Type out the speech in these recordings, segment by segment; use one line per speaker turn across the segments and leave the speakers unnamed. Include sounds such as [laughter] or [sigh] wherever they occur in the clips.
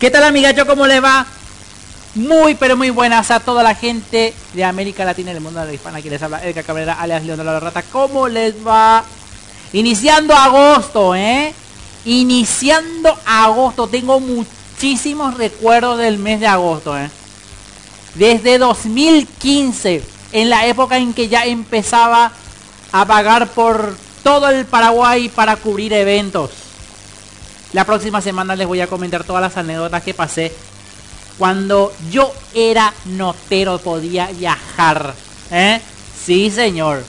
¿Qué tal amigacho? ¿Cómo le va? Muy pero muy buenas a toda la gente de América Latina y del mundo de la hispana. Aquí les habla Edgar Cabrera, alias León de la Rata. ¿Cómo les va? Iniciando agosto, ¿eh? Iniciando agosto. Tengo muchísimos recuerdos del mes de agosto, ¿eh? Desde 2015, en la época en que ya empezaba a pagar por todo el Paraguay para cubrir eventos. La próxima semana les voy a comentar todas las anécdotas que pasé cuando yo era notero, podía viajar. ¿eh? Sí, señor.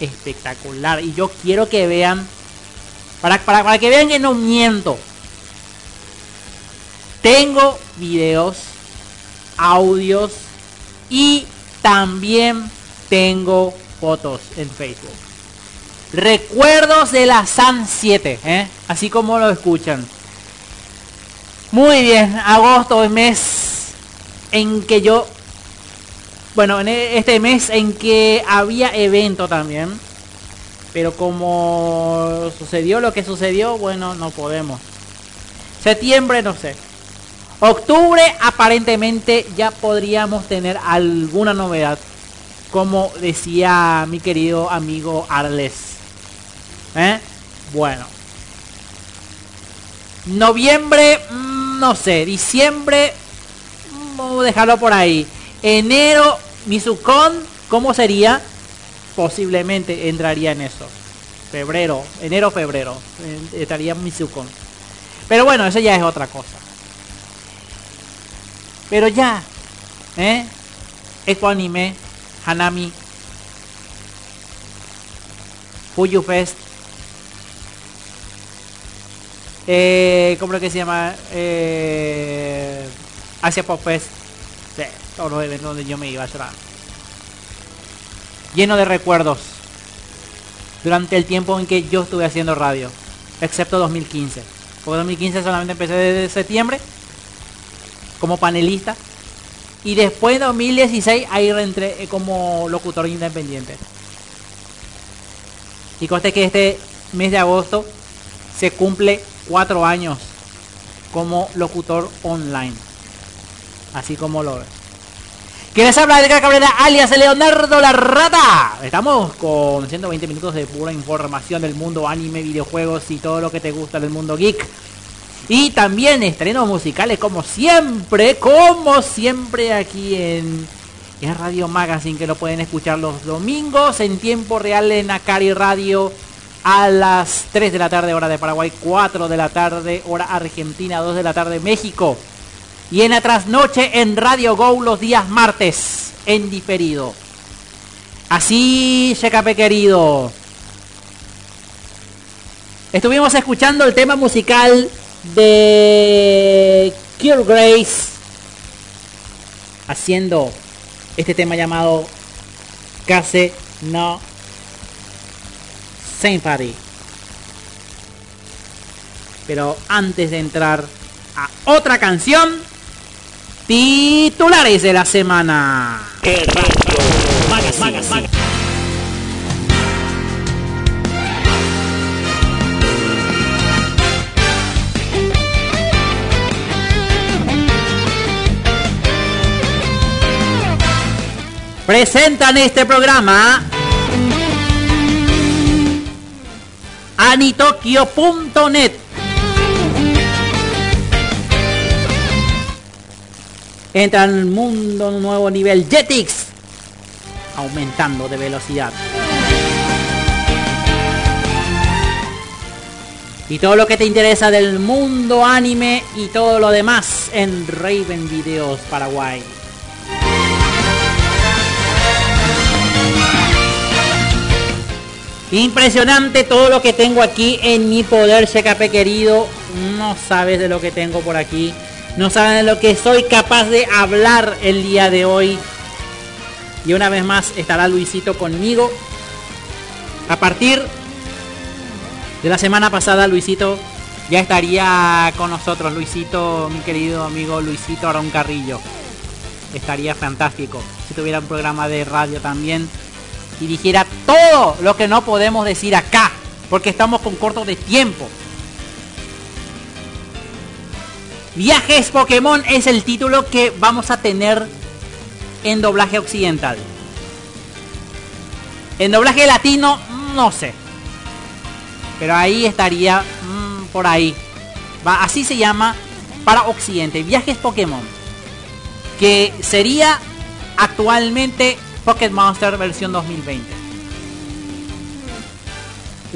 Espectacular. Y yo quiero que vean, para, para, para que vean que no miento. Tengo videos, audios y también tengo fotos en Facebook. Recuerdos de la SAN 7, ¿eh? así como lo escuchan. Muy bien, agosto es mes en que yo, bueno, en este mes en que había evento también, pero como sucedió lo que sucedió, bueno, no podemos. Septiembre, no sé. Octubre aparentemente ya podríamos tener alguna novedad, como decía mi querido amigo Arles. ¿Eh? Bueno. Noviembre, mmm, no sé. Diciembre, mmm, vamos dejarlo por ahí. Enero, Mizukon, ¿cómo sería? Posiblemente entraría en eso. Febrero, enero, febrero. Estaría Mizukon. Pero bueno, eso ya es otra cosa. Pero ya, ¿eh? Anime, Hanami, Fuyu Fest, eh, ¿cómo es que se llama? Eh, Asia Pop todos los eventos donde yo me iba a llorar. Lleno de recuerdos durante el tiempo en que yo estuve haciendo radio, excepto 2015. Porque 2015 solamente empecé desde septiembre como panelista y después en 2016 ahí reentré eh, como locutor independiente. Y conste que este mes de agosto se cumple cuatro años como locutor online. Así como lo ves. ¿Quieres hablar de Cabrera alias Leonardo la Rata? Estamos con 120 minutos de pura información del mundo anime, videojuegos y todo lo que te gusta del mundo geek. Y también estrenos musicales como siempre, como siempre aquí en, en Radio Magazine que lo pueden escuchar los domingos en tiempo real en Acari Radio a las 3 de la tarde hora de Paraguay, 4 de la tarde hora Argentina, 2 de la tarde México. Y en la trasnoche en Radio Go los días martes en diferido. Así, Checape querido. Estuvimos escuchando el tema musical de Cure Grace haciendo este tema llamado Case No Sympathy. Pero antes de entrar a otra canción, titulares de la semana. Presentan este programa anitokyo.net Entra en el mundo un nuevo nivel Jetix aumentando de velocidad. Y todo lo que te interesa del mundo anime y todo lo demás en Raven Videos Paraguay. Impresionante todo lo que tengo aquí en mi poder, CKP querido. No sabes de lo que tengo por aquí. No saben de lo que soy capaz de hablar el día de hoy. Y una vez más estará Luisito conmigo. A partir de la semana pasada, Luisito ya estaría con nosotros. Luisito, mi querido amigo Luisito Arón Carrillo. Estaría fantástico. Si tuviera un programa de radio también y dijera todo lo que no podemos decir acá, porque estamos con corto de tiempo. Viajes Pokémon es el título que vamos a tener en doblaje occidental. En doblaje latino, no sé. Pero ahí estaría mmm, por ahí. Así se llama para Occidente. Viajes Pokémon. Que sería actualmente Pocket Monster versión 2020.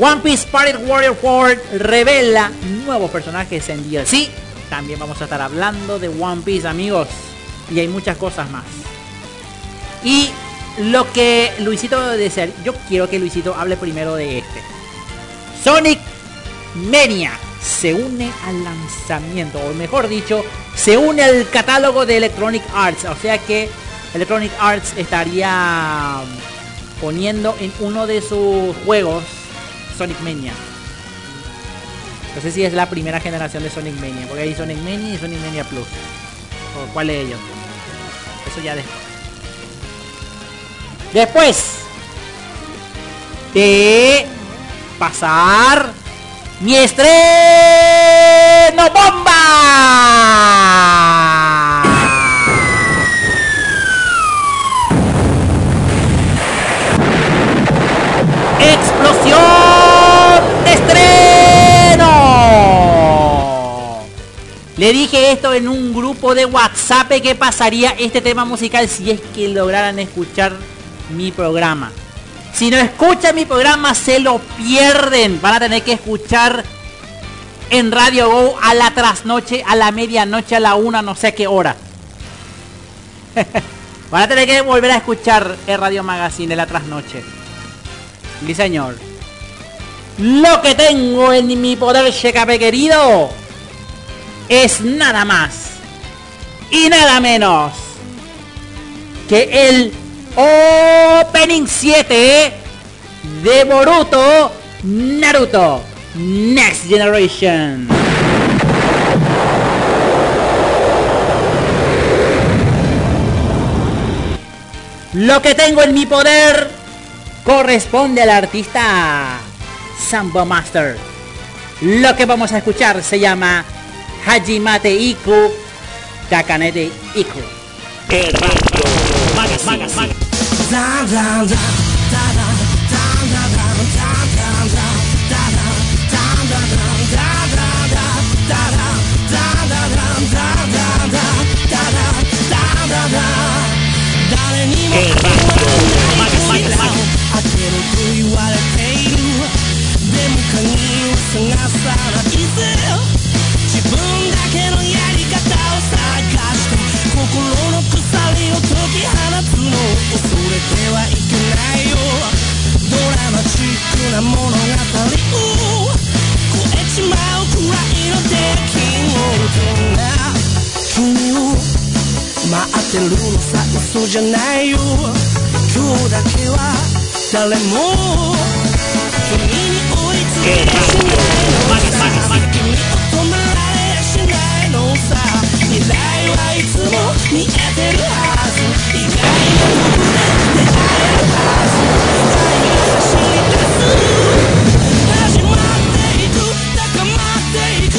One Piece Pirate Warrior 4 revela nuevos personajes en DLC. También vamos a estar hablando de One Piece, amigos. Y hay muchas cosas más. Y lo que Luisito desea, yo quiero que Luisito hable primero de este. Sonic Mania se une al lanzamiento, o mejor dicho, se une al catálogo de Electronic Arts. O sea que Electronic Arts estaría poniendo en uno de sus juegos Sonic Mania. No sé si es la primera generación de Sonic Mania, porque hay Sonic Mania y Sonic Mania Plus. ¿O cuál de ellos? Eso ya después. Después de pasar mi estreno bomba. ¡Explosión de estreno! Le dije esto en un grupo de WhatsApp que pasaría este tema musical si es que lograran escuchar mi programa. Si no escuchan mi programa se lo pierden. Van a tener que escuchar en Radio Go a la trasnoche, a la medianoche, a la una, no sé qué hora. [laughs] Van a tener que volver a escuchar el Radio Magazine de la trasnoche. Mi señor. Lo que tengo en mi poder, Checape querido, es nada más y nada menos que el Opening 7 de Boruto Naruto Next Generation. Lo que tengo en mi poder corresponde al artista Sambo Master. Lo que vamos a escuchar se llama Hajimate Iku Kakanete Iku.
開てると言われている。でも鍵を探さないぜ自分だけのやり方を探して心の鎖を解き放つの恐れてはいけないよ。ドラマチックな物語を。超えちまうくらいの出来事な。君を待ってるのさ嘘じゃないよ。今日だけは誰も君に追いつけ出しないのさ君に止められやしないのさ未来はいつも見えてるはず。意外なとこで出会えるはず世界が走り出す始まっていく高まっていく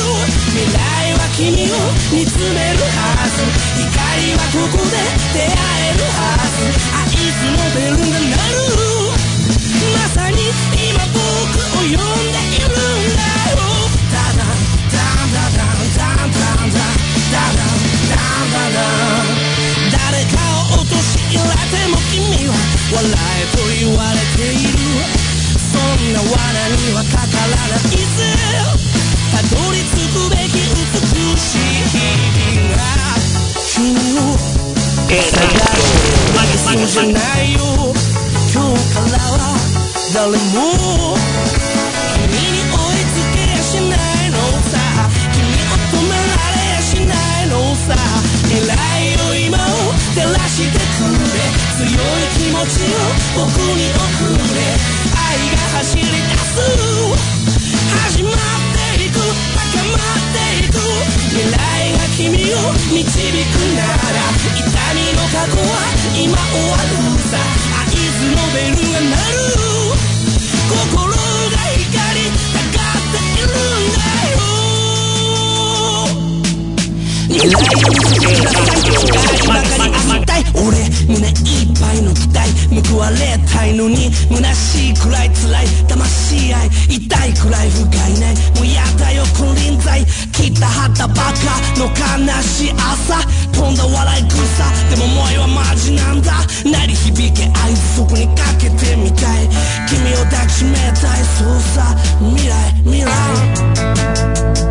未来は君を見つめるはず。光はここで出会えるはず。合図のベルが鳴る。笑えと言われているそんな罠にはかからないぜたどり着くべき美しい日々が探して負けそうじゃないよ今日からは誰も君に追いつけやしないのさ君を止められやしないのさ偉いよ今を照らしてくれ。強い気持ちを僕に送れ。愛が走り出す始まっていく。高まっていく。未来が君を導くなら。痛みの過去は今終わるさ。合図のベルが鳴る心。俺胸いっぱいの期待報われたいのに虚しいくらい辛い魂愛痛いくらい不甲斐ないもうやだよ金輪際切ったはったばかの悲しい朝飛んだ笑い草でも萌えはマジなんだ鳴り響け合図そこにかけてみたい君を抱きしめたいそうさ未来未来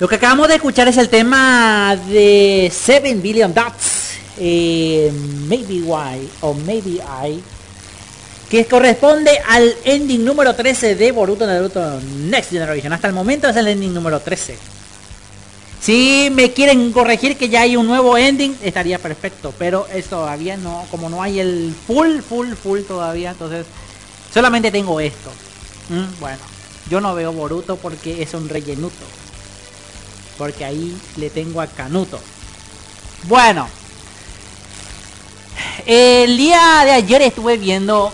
Lo que acabamos de escuchar es el tema de 7 Billion Dots. Eh, maybe Why o Maybe I. Que corresponde al ending número 13 de Boruto Naruto Next Generation. Hasta el momento es el ending número 13. Si me quieren corregir que ya hay un nuevo ending, estaría perfecto. Pero es todavía no, como no hay el full, full, full todavía, entonces solamente tengo esto. Mm, bueno, yo no veo Boruto porque es un rellenuto. Porque ahí le tengo a Canuto. Bueno. El día de ayer estuve viendo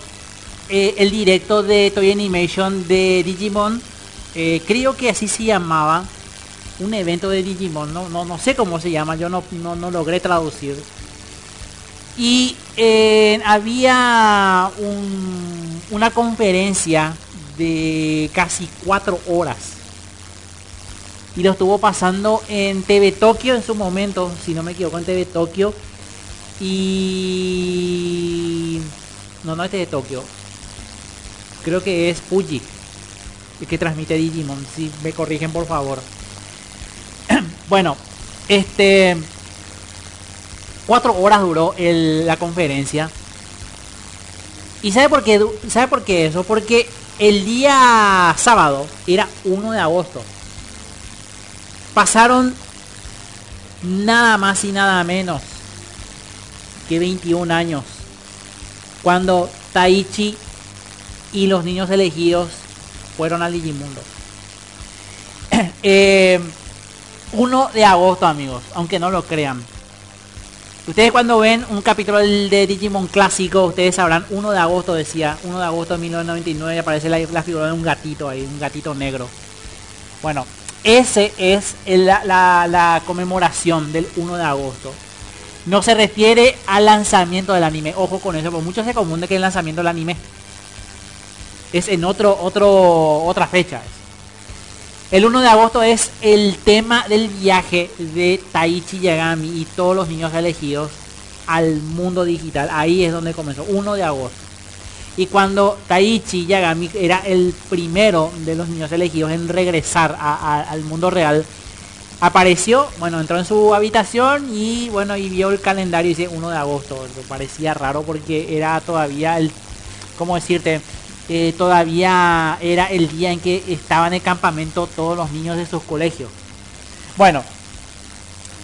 eh, el directo de Toy Animation de Digimon. Eh, creo que así se llamaba. Un evento de Digimon. No, no, no sé cómo se llama. Yo no, no, logré traducir. Y eh, había una conferencia de casi cuatro horas. Y lo estuvo pasando en TV Tokio en su momento, si no me equivoco, en TV Tokio. Y... No, no es TV Tokio. Creo que es Fuji. El que transmite Digimon. Si me corrigen, por favor. [clears throat] bueno, este... Cuatro horas duró la conferencia. ¿Y sabe por qué? ¿Sabe por qué eso? Porque el día sábado era 1 de agosto. Pasaron nada más y nada menos que 21 años. Cuando Taichi y los niños elegidos fueron al Digimundo. 1 [clears throat] eh, de agosto amigos, aunque no lo crean. Ustedes cuando ven un capítulo de Digimon clásico, ustedes sabrán, 1 de agosto decía, 1 de agosto de 1999 aparece la, figura de un gatito ahí, un gatito negro. Bueno, ese es la, conmemoración del 1 de agosto. No se refiere al lanzamiento del anime. Ojo con eso, porque muchos se confunden que el lanzamiento del anime es en otro, otro, otra fecha. El 1 de agosto es el tema del viaje de Taichi Yagami y todos los niños elegidos al mundo digital. Ahí es donde comenzó, 1 de agosto. Y cuando Taichi Yagami era el primero de los niños elegidos en regresar al mundo real, apareció, bueno, entró en su habitación y bueno, y vio el calendario y dice 1 de agosto. Le parecía raro porque era todavía el, ¿cómo decirte? Eh, todavía era el día en que estaban en el campamento todos los niños de sus colegios. Bueno,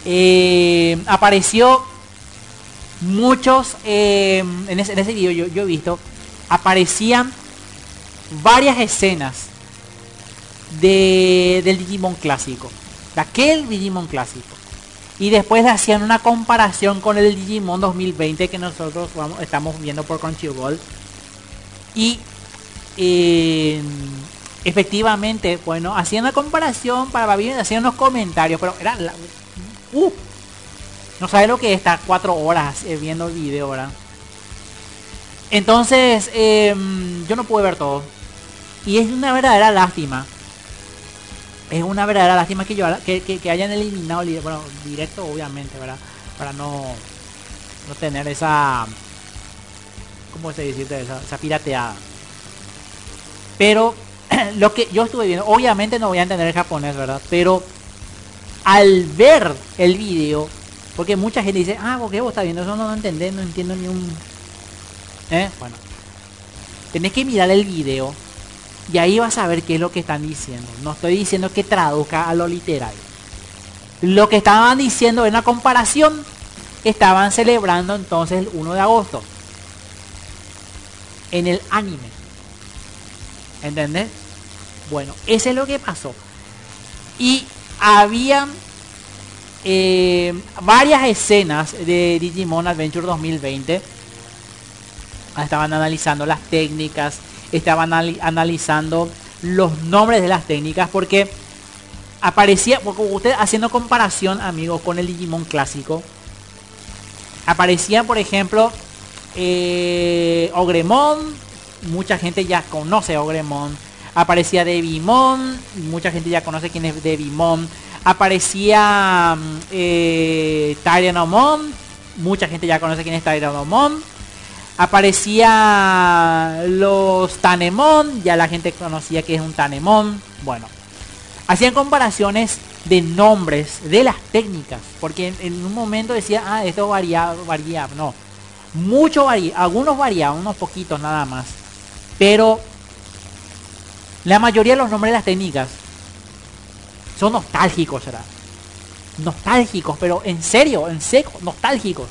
eh, apareció muchos, eh, en, ese, video yo, he visto, aparecían varias escenas de, del Digimon clásico, de aquel Digimon clásico. Y después hacían una comparación con el Digimon 2020 que nosotros estamos viendo por Crunchyroll. Y efectivamente, bueno, hacían la comparación para bien, hacían unos comentarios, pero era la, uh, no sabe lo que está cuatro horas eh, viendo el video, ¿verdad? Entonces, em, yo no pude ver todo. Y es una verdadera lástima. Es una verdadera lástima que, yo, que, hayan eliminado el bueno, directo, obviamente, ¿verdad? Para no, no tener esa... ¿Cómo se dice? Esa, esa pirateada. Pero [clears throat] lo que yo estuve viendo, obviamente no voy a entender el japonés, ¿verdad? Pero al ver el video, porque mucha gente dice, ah, ¿por qué vos estás viendo eso? No, no entendés, no entiendo ni un... ¿Eh? Bueno. Tenés que mirar el video y ahí vas a ver qué es lo que están diciendo. No estoy diciendo que traduzca a lo literal. Lo que estaban diciendo en la comparación, estaban celebrando entonces el 1 de agosto. En el anime. ¿Entendés? Bueno, ese es lo que pasó. Y había eh, varias escenas de Digimon Adventure 2020. Estaban analizando las técnicas, estaban analizando los nombres de las técnicas porque aparecía, porque usted haciendo comparación, amigos, con el Digimon clásico, aparecía, por ejemplo, eh, Ogremon, mucha gente ya conoce a Ogremon. Aparecía Devimon, mucha gente ya conoce quién es Devimon. Aparecía mm, eh, Tyranomon, mucha gente ya conoce quién es Tyranomon. Aparecía los Tanemon, ya la gente conocía que es un Tanemon. Bueno, hacían comparaciones de nombres de las técnicas. Porque en, un momento decía, ah, esto varía, varía. No, mucho varía, algunos varían, unos poquitos nada más. Pero la mayoría de los nombres de las técnicas son nostálgicos, ¿verdad? Nostálgicos, pero en serio, en seco, nostálgicos.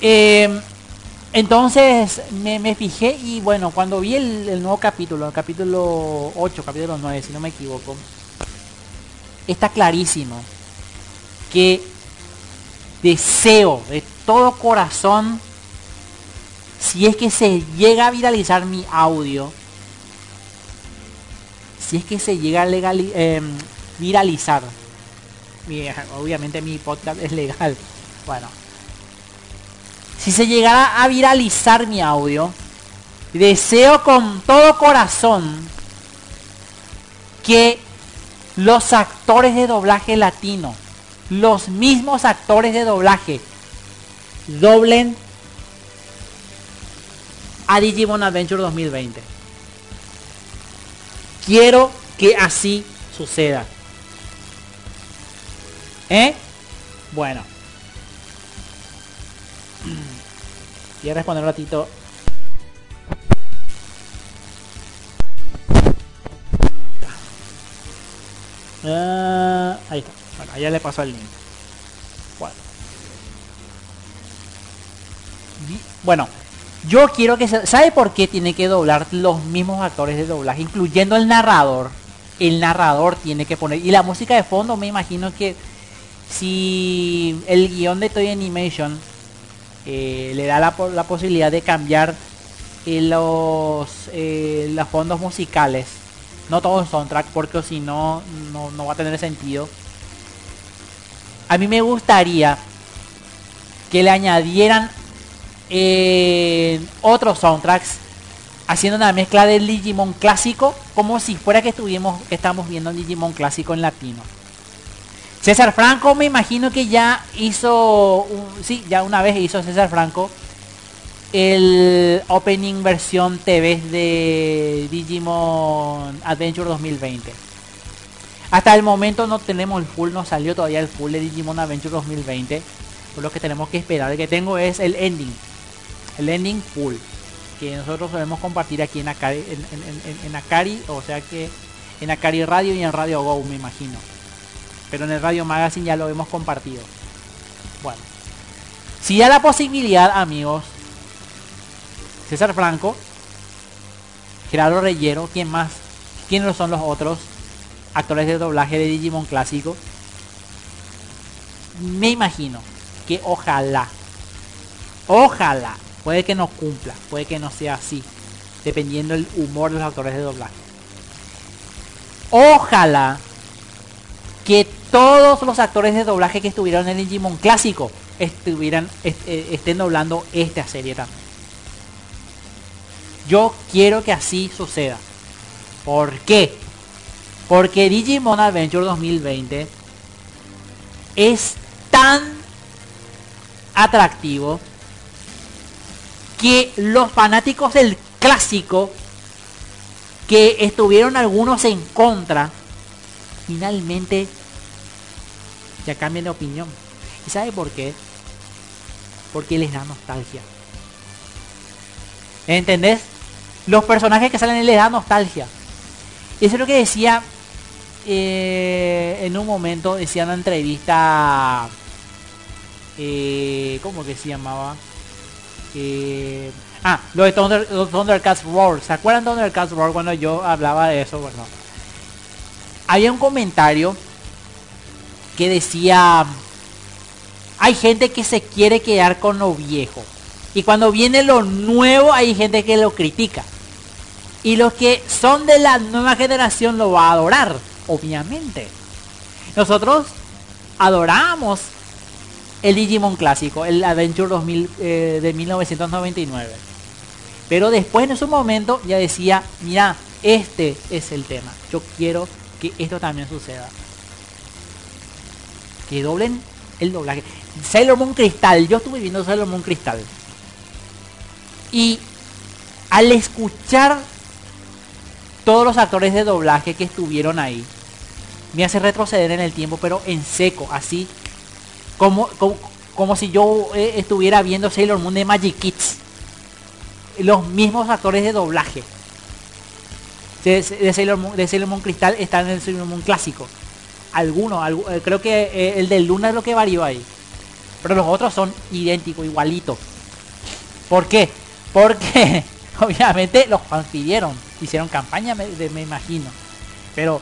Eh, entonces me, fijé y bueno, cuando vi el, nuevo capítulo, el capítulo 8, capítulo 9, si no me equivoco, está clarísimo que deseo de todo corazón, si es que se llega a viralizar mi audio, si es que se llega a eh, viralizar, obviamente mi podcast es legal, [laughs] bueno, si se llegara a viralizar mi audio, deseo con todo corazón que los actores de doblaje latino, los mismos actores de doblaje, doblen a Digimon Adventure 2020. Quiero que así suceda. ¿Eh? Bueno. Voy a responder un ratito. Ah, ahí está. Bueno, allá le pasó el link. Bueno. bueno, yo quiero que se... ¿Sabe por qué tiene que doblar los mismos actores de doblaje, incluyendo el narrador? El narrador tiene que poner... Y la música de fondo, me imagino que si el guion de Toy Animation eh, le da la, posibilidad de cambiar eh, los, eh, los fondos musicales. No todo el soundtrack, porque si no, no va a tener sentido. A mí me gustaría que le añadieran otros soundtracks haciendo una mezcla del Digimon clásico como si fuera que estuvimos que estamos viendo un Digimon clásico en latino César Franco me imagino que ya hizo, sí, ya una vez hizo César Franco el opening versión TV de Digimon Adventure 2020. Hasta el momento no tenemos el full, no salió todavía el full de Digimon Adventure 2020. Por lo que tenemos que esperar. El que tengo es el ending. El ending full. Que nosotros podemos compartir aquí en Akari, en, en Akari. O sea que en Akari Radio y en Radio Go me imagino pero en el Radio Magazine ya lo hemos compartido. Bueno, si da la posibilidad, amigos, César Franco, Gerardo Reyero, ¿quién más? ¿Quiénes son los otros actores de doblaje de Digimon clásico? Me imagino que ojalá, ojalá, puede que no cumpla, puede que no sea así, dependiendo del humor de los actores de doblaje. Ojalá que todos los actores de doblaje que estuvieron en Digimon clásico estuvieran eh, estén doblando esta serie también. Yo quiero que así suceda. ¿Por qué? Porque Digimon Adventure 2020 es tan atractivo que los fanáticos del clásico que estuvieron algunos en contra finalmente ya cambian de opinión. ¿Y sabe por qué? Porque les da nostalgia. ¿Entendés? Los personajes que salen les da nostalgia. Eso es lo que decía eh, en un momento, decía en una entrevista, eh, ¿cómo que se llamaba? Eh, ah, lo de Thunder, Thundercats Roar. ¿Se acuerdan de Thundercats Roar cuando yo hablaba de eso? Bueno, había un comentario que decía, hay gente que se quiere quedar con lo viejo. Y cuando viene lo nuevo hay gente que lo critica. Y los que son de la nueva generación lo va a adorar, obviamente. Nosotros adoramos el Digimon clásico, el Adventure 2000 eh, de 1999. Pero después en su momento ya decía, mira, este es el tema. Yo quiero que esto también suceda. Que doblen el doblaje. Sailor Moon Cristal, yo estuve viendo Sailor Moon Cristal. Y al escuchar todos los actores de doblaje que estuvieron ahí, me hace retroceder en el tiempo, pero en seco, así como, como, si yo eh, estuviera viendo Sailor Moon de Magic Kids. Los mismos actores de doblaje de, Sailor, Moon, de Sailor Moon Cristal están en el Sailor Moon clásico. Algunos, eh, creo que eh, el de Luna es lo que varió ahí. Pero los otros son idénticos, igualitos. ¿Por qué? Porque [laughs] obviamente los pidieron, hicieron campaña, me, me imagino. Pero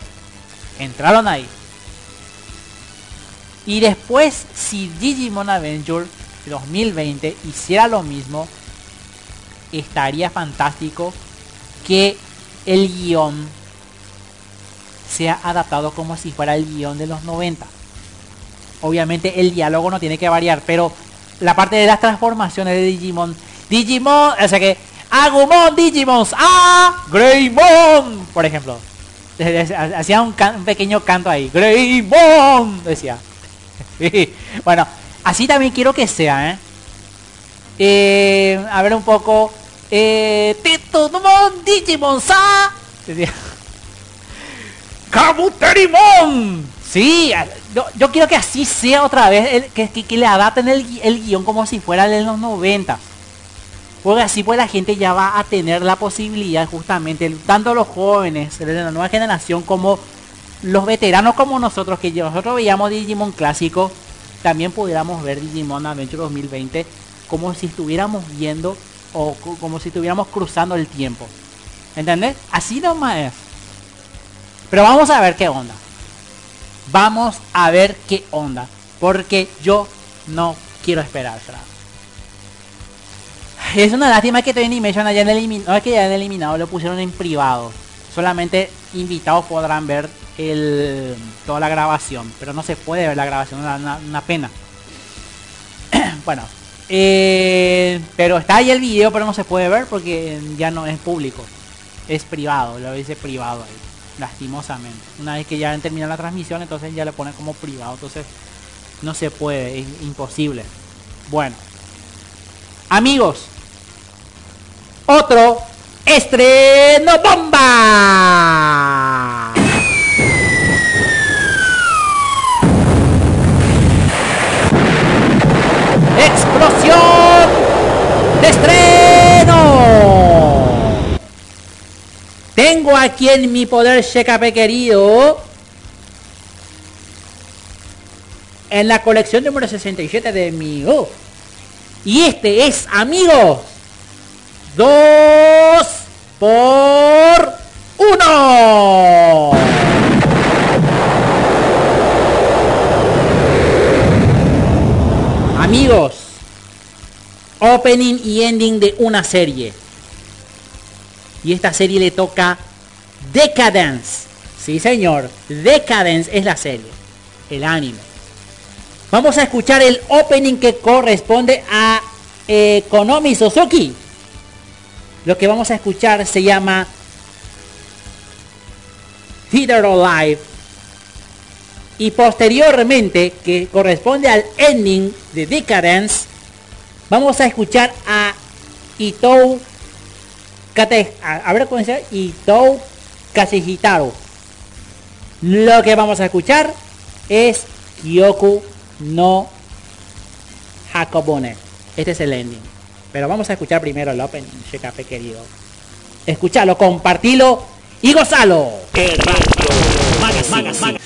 entraron ahí. Y después, si Digimon Adventure 2020 hiciera lo mismo, estaría fantástico que el guion sea adaptado como si fuera el guion de los 90. Obviamente el diálogo no tiene que variar, pero la parte de las transformaciones de Digimon, Digimon, o sea que Agumon Digimons a Greymon, por ejemplo. Hacía un, pequeño canto ahí. Greymon, decía. [laughs] bueno, así también quiero que sea, ¿eh? ¿eh? a ver un poco. Eh, Digimon. Decía. Kabuterimon. Sí, yo, quiero que así sea otra vez, que, que, le adapten el, el, guion como si fuera de los 90. Porque así pues la gente ya va a tener la posibilidad justamente, tanto los jóvenes de la nueva generación como los veteranos como nosotros, que nosotros veíamos Digimon clásico, también pudiéramos ver Digimon Adventure 2020 como si estuviéramos viendo o como si estuviéramos cruzando el tiempo. ¿Entendés? Así nomás es. Pero vamos a ver qué onda. Vamos a ver qué onda. Porque yo no quiero esperar. Es una lástima que Toy Animation hayan eliminado. No es que hayan eliminado, lo pusieron en privado. Solamente invitados podrán ver el, toda la grabación. Pero no se puede ver la grabación, una, una, pena. [clears throat] bueno. Eh, pero está ahí el video, pero no se puede ver porque ya no es público. Es privado, lo dice privado ahí lastimosamente. Una vez que ya terminado la transmisión, entonces ya le pone como privado, entonces no se puede, es imposible. Bueno, amigos, otro estreno bomba. Explosión de. Tengo aquí en mi poder Shekape querido. En la colección número 67 de mi... Oh. Y este es, amigos. Dos por uno. Amigos. Opening y ending de una serie. Y esta serie le toca Decadence. Sí, señor. Decadence es la serie. El anime. Vamos a escuchar el opening que corresponde a eh, Konomi Suzuki. Lo que vamos a escuchar se llama Theater Alive. Y posteriormente, que corresponde al ending de Decadence, vamos a escuchar a Itou Kate, a, ver cómo dice, Itou Kasihitaro. Lo que vamos a escuchar es Kyoku no Hakobone. Este es el ending. Pero vamos a escuchar primero el opening, Shekape querido. Escuchalo, compartilo y gozalo. Radio 音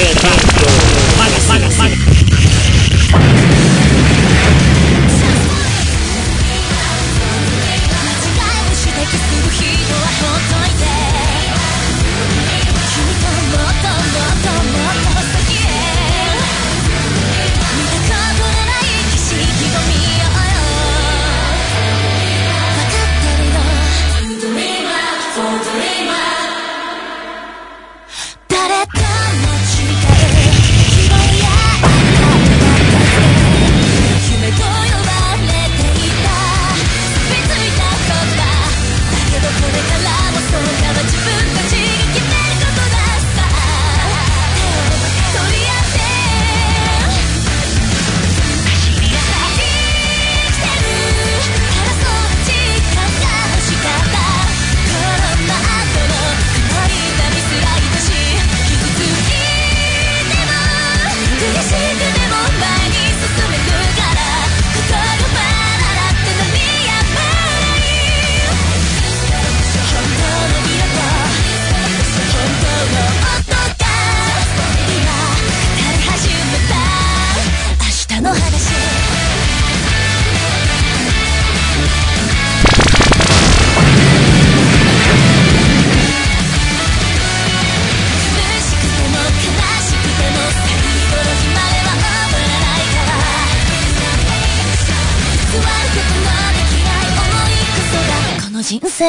Head, back, back.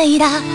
あい。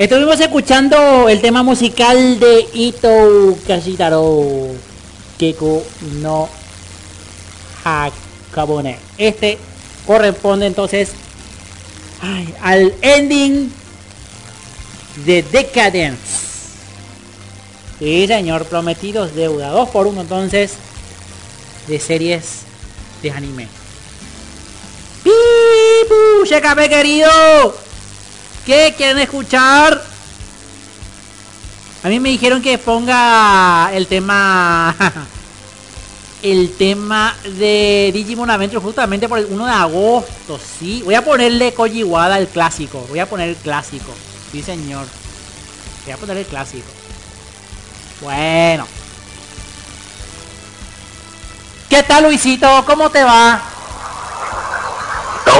Estuvimos escuchando el tema musical de Ito Kashitaro Keiko no Hakabone. Este corresponde entonces al ending de Decadence. Sí, señor, prometidos deuda. 2 por 1 entonces de series de anime. ¡Pipu! ¡Chécame, querido! ¿Qué quieren escuchar? A mí me dijeron que ponga el tema. [laughs] El tema de Digimon Adventure justamente por el 1 de agosto, sí. Voy a ponerle Kojiwada el clásico. Voy a poner el clásico. Sí, señor. Voy a poner el clásico. Bueno. ¿Qué tal, Luisito? ¿Cómo te va?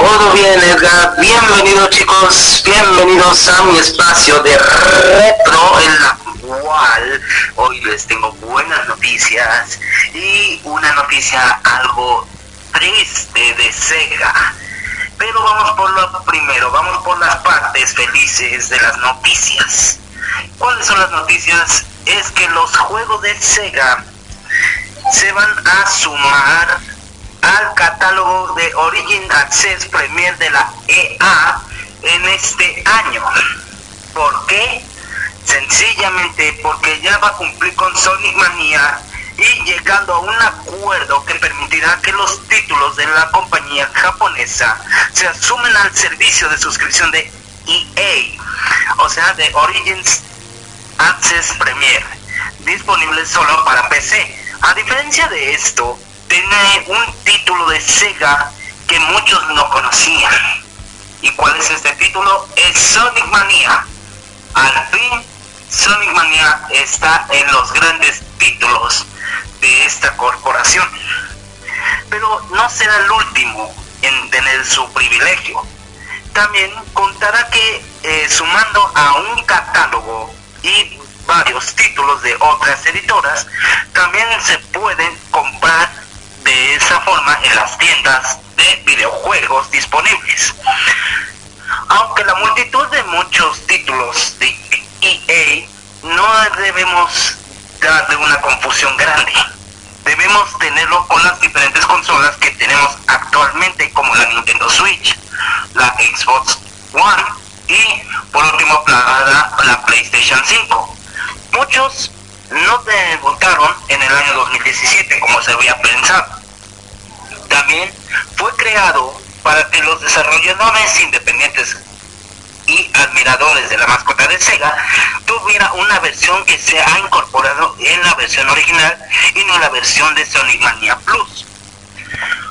Todo bien, Edgar. Bienvenidos, chicos. Bienvenidos a mi espacio de retro, en la cual hoy les tengo buenas noticias y una noticia algo triste de Sega. Pero vamos por lo primero, vamos por las partes felices de las noticias. ¿Cuáles son las noticias? Es que los juegos de Sega se van a sumar al catálogo de Origin Access Premier de la EA en este año. ¿Por qué? Sencillamente porque ya va a cumplir con Sonic Mania y llegando a un acuerdo que permitirá que los títulos de la compañía japonesa se asumen al servicio de suscripción de EA, o sea, de Origins Access Premier, disponible solo para PC. A diferencia de esto, tiene un título de Sega que muchos no conocían. ¿Y cuál es este título? Es Sonic Mania. Al fin, Sonic Mania está en los grandes títulos de esta corporación. Pero no será el último en tener su privilegio. También contará que eh, sumando a un catálogo y varios títulos de otras editoras, también se pueden comprar de esa forma en las tiendas de videojuegos disponibles. Aunque la multitud de muchos títulos de EA no debemos darle una confusión grande. Debemos tenerlo con las diferentes consolas que tenemos actualmente como la Nintendo Switch, la Xbox One y por último la, la PlayStation 5. Muchos no debutaron en el año 2017 como se había pensado. También fue creado para que los desarrolladores independientes y admiradores de la mascota de Sega tuviera una versión que se ha incorporado en la versión original y no en la versión de Sonic Mania Plus.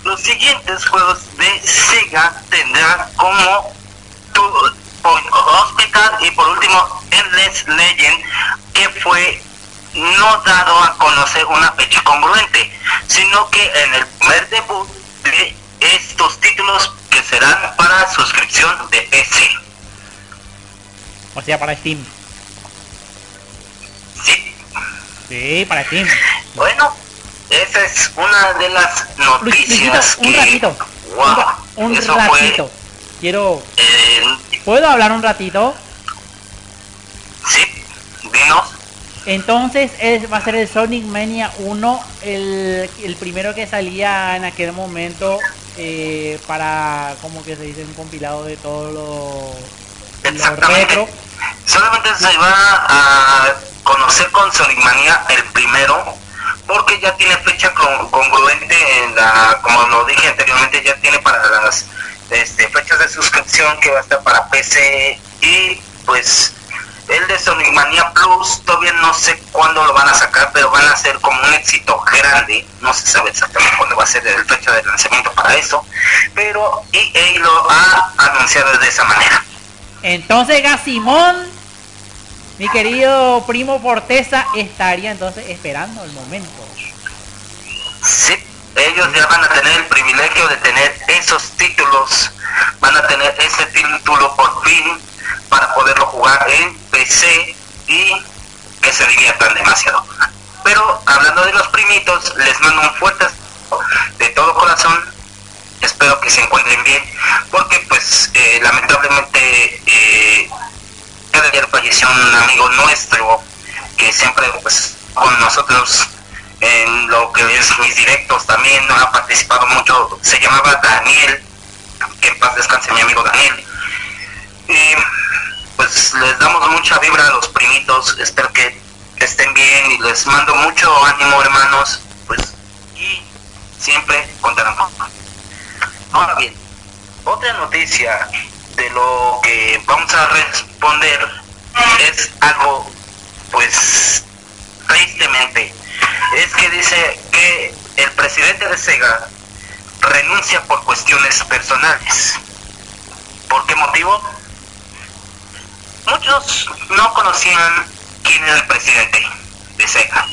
Los siguientes juegos de Sega tendrán como Two Hospital y por último Endless Legend que fue no dado a conocer una fecha congruente, sino que en el primer debut de estos títulos que serán para suscripción de PC.
O sea, para Steam.
Sí,
Sí, para Steam.
bueno, esa es una de las noticias Luisito, un que... ratito. Wow,
Un, un ratito. Quiero...
eh,
¿Puedo hablar un ratito?
sí, dinos.
Entonces es, va a ser el Sonic Mania 1, el, el primero que salía en aquel momento eh, para, como que se dice, un compilado de todo lo,
lo Exactamente. retro. Solamente se va a conocer con Sonic Mania el primero, porque ya tiene fecha con- congruente en la, como lo dije anteriormente, ya tiene para las este, fechas de suscripción que va a estar para PC y pues el de Sonic Mania Plus todavía no sé cuándo lo van a sacar, pero van a ser como un éxito grande, no se sabe exactamente cuándo va a ser el fecha de lanzamiento para eso, pero EA lo ha anunciado de esa manera.
Entonces Gasimón, mi querido primo Forteza, estaría entonces esperando el momento.
Sí, ellos ya van a tener el privilegio de tener esos títulos, van a tener ese título por fin para poderlo jugar en PC y que se diviertan demasiado. Pero hablando de los primitos, les mando un fuerte de todo corazón. Espero que se encuentren bien, porque pues eh, lamentablemente eh, ayer falleció un amigo nuestro que siempre pues con nosotros en lo que es mis directos también no ha participado mucho se llamaba Daniel que en paz descanse mi amigo Daniel y pues les damos mucha vibra a los primitos espero que estén bien y les mando mucho ánimo hermanos pues y siempre contarán ahora bien otra noticia de lo que vamos a responder es algo pues tristemente es que dice que el presidente de Sega renuncia por cuestiones personales. ¿Por qué motivo? Muchos no conocían quién era el presidente de Sega.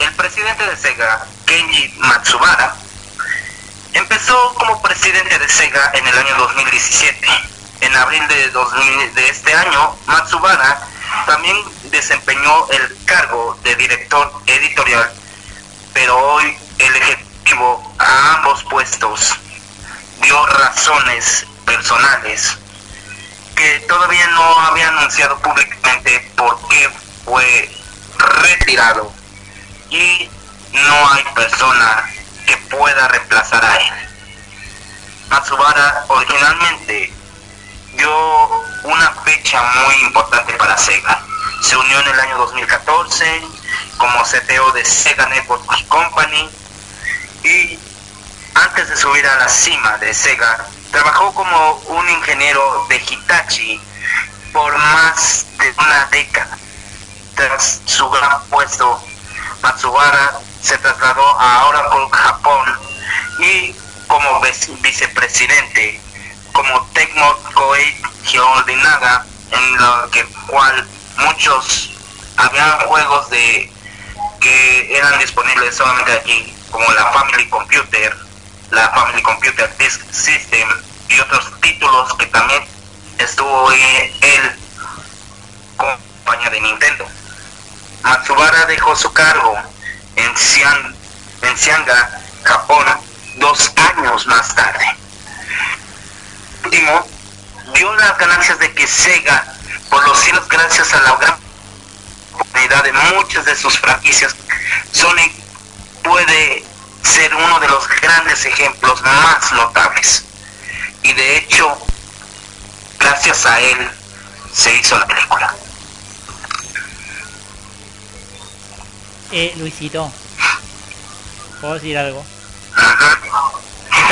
El presidente de Sega, Kenji Matsubara, empezó como presidente de Sega en el año 2017. En abril de, 2000 de este año, Matsubara también desempeñó el cargo de director editorial, pero hoy el ejecutivo a ambos puestos dio razones personales que todavía no había anunciado públicamente por qué fue retirado y no hay persona que pueda reemplazar a él. Matsubara originalmente dio una fecha muy importante para Sega. Se unió en el año 2014 como CTO de Sega Network Company y antes de subir a la cima de Sega, trabajó como un ingeniero de Hitachi por más de una década. Tras su gran puesto, Matsubara se trasladó a Oracle Japón y como vice- vicepresidente como Tecmo Koei Holdinaga en lo que cual muchos habían juegos de que eran disponibles solamente aquí como la Family Computer la Family Computer Disk System y otros títulos que también estuvo él como compañía de Nintendo Matsubara dejó su cargo en, Xian- en Xianga Japón dos años más tarde. Último, vio las ganancias de que Sega, por los cielos gracias a la gran oportunidad de muchas de sus franquicias, Sonic puede ser uno de los grandes ejemplos más notables. Y de hecho, gracias a él se hizo la película.
Eh, Luisito, ¿puedo decir algo?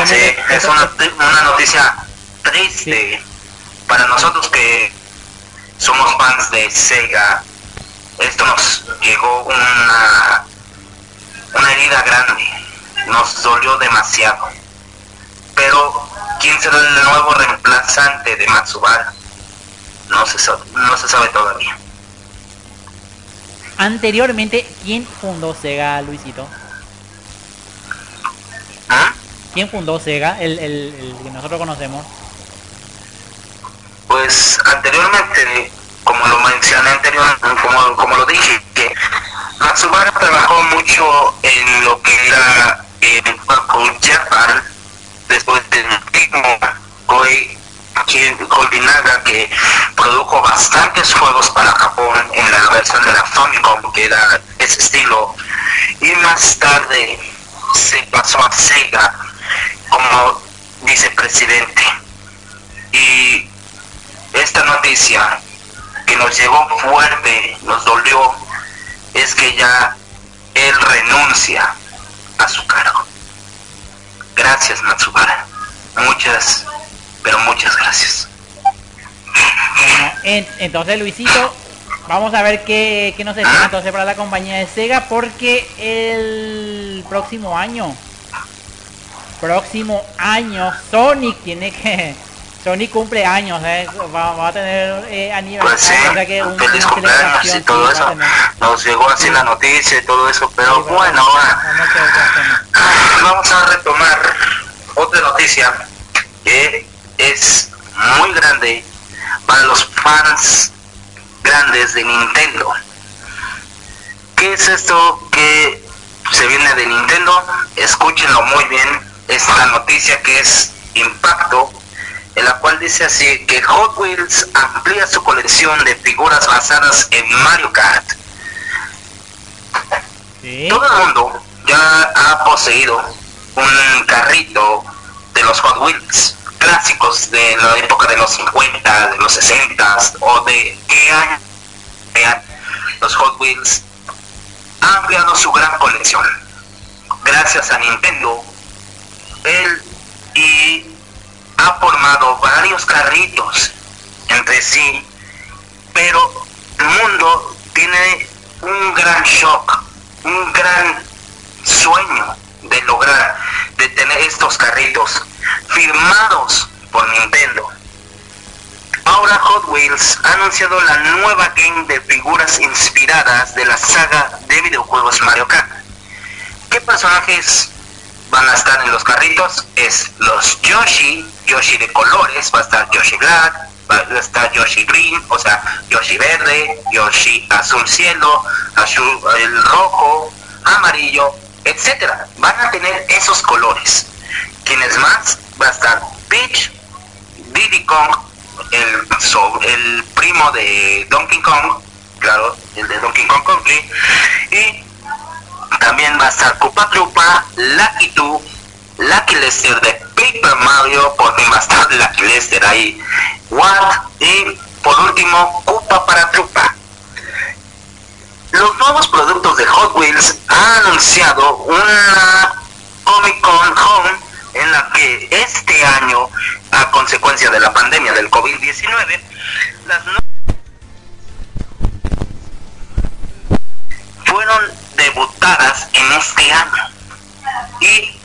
Sí, es
una noticia triste para nosotros que somos fans de Sega. Esto nos llegó una, una herida grande, nos dolió demasiado. Pero, ¿quién será el nuevo reemplazante de Matsubara? No se sabe, no se sabe todavía.
Anteriormente, ¿quién fundó Sega, Luisito?
¿Ah?
¿Quién fundó Sega? El, el- el que nosotros conocemos.
Pues anteriormente, como lo mencioné anteriormente, como, como lo dije, que Matsubara trabajó mucho en lo que era en Paco Japan, después del mismo Koi Koinaga, que produjo bastantes juegos para Japón en la versión de la Famicom, que era ese estilo, y más tarde se pasó a Sega como vicepresidente. Y esta noticia que nos llegó fuerte, nos dolió, es que ya él renuncia a su cargo. Gracias, Matsubara. Muchas, pero muchas gracias. Bueno,
en- entonces Luisito, vamos a ver qué, qué nos espera entonces para la compañía de Sega porque el próximo año, próximo año, Sonic tiene que, Sonic cumple años, ¿eh? va, va a tener eh, Pues sí, aniversario, o sea que un- feliz cumpleaños y todo sí, eso.
Nos llegó así la noticia y todo eso, pero Sí, bueno, ahora
vamos a hacer-
vamos a retomar otra noticia que es muy grande para los fans grandes de Nintendo. ¿Qué es esto que se viene de Nintendo? Escúchenlo muy bien, esta noticia que es impacto, en la cual dice así que Hot Wheels amplía su colección de figuras basadas en Mario Kart.
Sí. Todo
el mundo ya ha poseído un carrito de los Hot Wheels clásicos de la época de los 50, de los 60 o de qué año los Hot Wheels ha ampliado su gran colección. Gracias a Nintendo, él y ha formado varios carritos entre sí, pero el mundo tiene un gran shock, un gran sueño de lograr de tener estos carritos firmados por Nintendo. Ahora Hot Wheels ha anunciado la nueva game de figuras inspiradas de la saga de videojuegos Mario Kart. ¿Qué personajes van a estar en los carritos? Es los Yoshi, Yoshi de colores, va a estar Yoshi Black, va a estar Yoshi Green, o sea, Yoshi verde, Yoshi azul cielo, azul el rojo, amarillo, etcétera. Van a tener esos colores. ¿Quiénes más? Va a estar Peach, Diddy Kong, el, el primo de Donkey Kong, claro, el de Donkey Kong Country, y también va a estar Koopa Troopa, Lucky Two, Lucky Lester de Paper Mario, por fin va a estar Lucky Lester ahí, Watt, y por último Koopa para Troopa. Los nuevos productos de Hot Wheels han anunciado una Comic Con Home en la que este año, a consecuencia de la pandemia del COVID-19, las fueron debutadas en este año. Y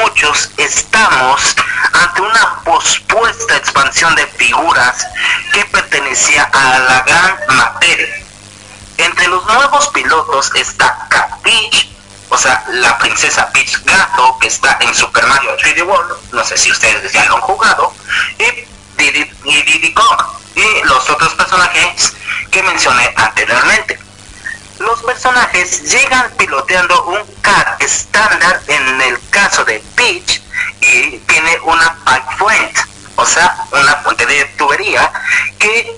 muchos estamos ante una pospuesta expansión de figuras que pertenecía a la gran materia. Entre los nuevos pilotos está Cat Peach, o sea, la princesa Peach Gato, que está en Super Mario 3D World, no sé si ustedes ya lo han jugado, y Diddy, y Diddy Kong, y los otros personajes que mencioné anteriormente. Los personajes llegan piloteando un car estándar en el caso de Peach y tiene una pipe fuente, o sea, una fuente de tubería que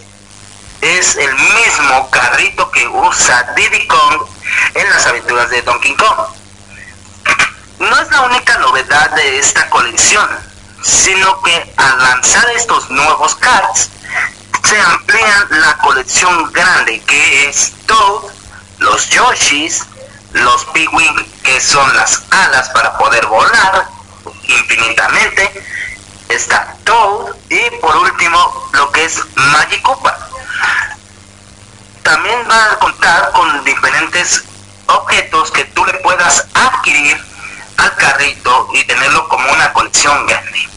es el mismo carrito que usa Diddy Kong en las aventuras de Donkey Kong. No es la única novedad de esta colección, sino que al lanzar estos nuevos cards, se amplía la colección grande que es Toad, los Yoshis, los Pigwing que son las alas para poder volar infinitamente, está Toad y por último lo que es Magicopa. También va a contar con diferentes objetos que tú le puedas adquirir al carrito y tenerlo como una colección grande.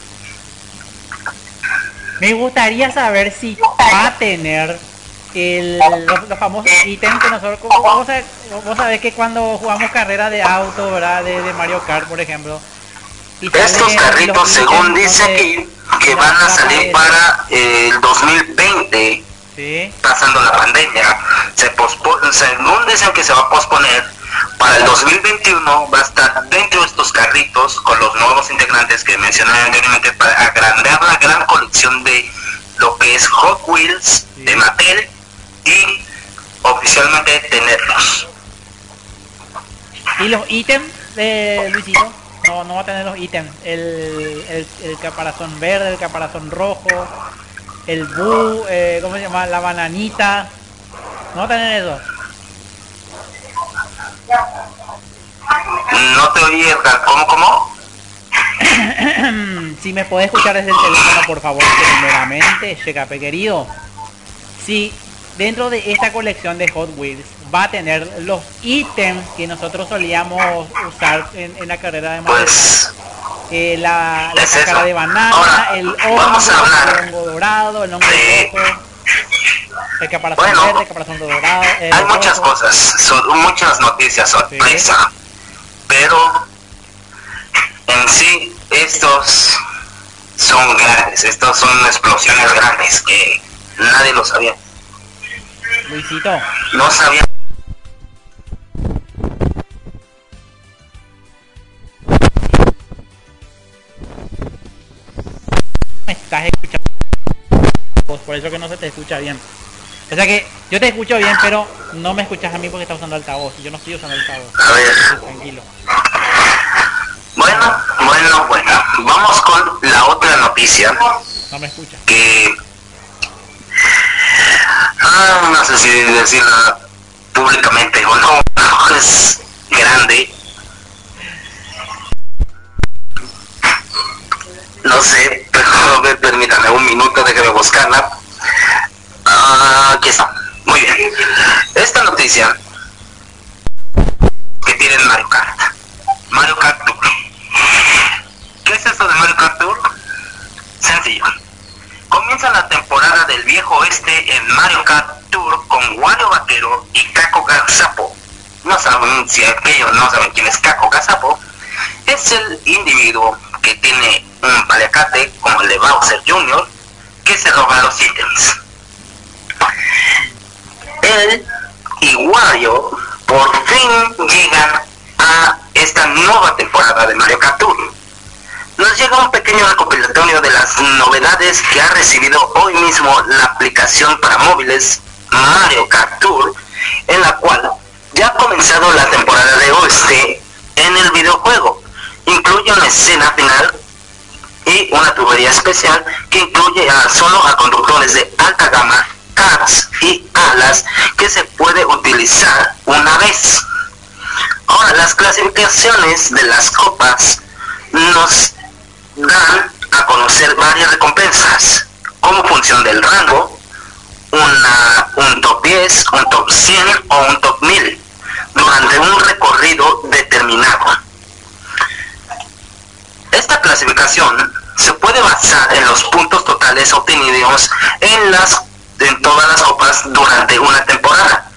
Me gustaría saber si va a tener el, los, los famosos ítems que nosotros... Vos sabés, vos sabés que cuando jugamos carrera de auto, ¿verdad? De, de Mario Kart, por ejemplo. y Estos carritos, según dice
que la- van a salir para eh, el 2020,
Sí.
pasando la pandemia, se según dicen que se va a posponer, para el 2021 va a estar dentro de estos carritos con los nuevos integrantes que mencioné anteriormente para agrandar la gran colección de lo que es Hot Wheels de. Mattel y oficialmente tenerlos.
Y los ítems de Luisito, no, no va a tener los ítems. El, el, el caparazón verde, el caparazón rojo, el bu, eh, ¿cómo se llama? La bananita. No va a tener eso.
No te oí, Edgar, ¿cómo, cómo?
[coughs] si me puede escuchar desde el teléfono, por favor, primeramente, Checape querido. Si dentro de esta colección de Hot Wheels va a tener los ítems que nosotros solíamos usar en, en la carrera de. Pues Eh, la, la Es cáscara eso. de banana, Ahora, el hongo, el hongo dorado, el hongo rojo, el caparazón Bueno, verde, el caparazón dorado. eh, hay muchas
cosas, son muchas noticias sorpresa, pero en sí estos son grandes, estos son explosiones grandes que nadie lo sabía.
Luisito,
No sabía.
me estás escuchando. Pues por eso que no se te escucha bien. O sea que yo te escucho bien, pero no me escuchas a mí porque estás usando altavoz. Yo no estoy usando altavoz. A ver, Entonces, tranquilo.
bueno, bueno, bueno, vamos con la otra noticia
No me escuchas.
que ah, no sé si decirla públicamente o no, es grande. No sé, pero permítame un minuto, déjeme buscarla. Ah, aquí está. Muy bien. Esta noticia que tiene Mario Kart. Mario Kart Tour. ¿Qué es esto de Mario Kart Tour? Sencillo. Comienza la temporada del viejo oeste en Mario Kart Tour con Wario Vaquero y Caco Gazapo. No saben si aquellos no saben quién es Caco Gazapo. Es el individuo que tiene un paliacate como el de Bowser Jr. que se roba los ítems. Él y Wario por fin llegan a esta nueva temporada de Mario Kart Tour un pequeño recopilatorio de las novedades que ha recibido hoy mismo la aplicación para móviles Mario Kart Tour, en la cual ya ha comenzado la temporada de oeste en el videojuego. Incluye una escena final y una tubería especial que incluye a solo a conductores de alta gama, cars y alas que se puede utilizar una vez. Ahora, las clasificaciones de las copas nos dan a conocer varias recompensas como función del rango, una, un top 10, un top 100 o un top 1000 durante un recorrido determinado. Esta clasificación se puede basar en los puntos totales obtenidos en las en todas las copas durante una temporada.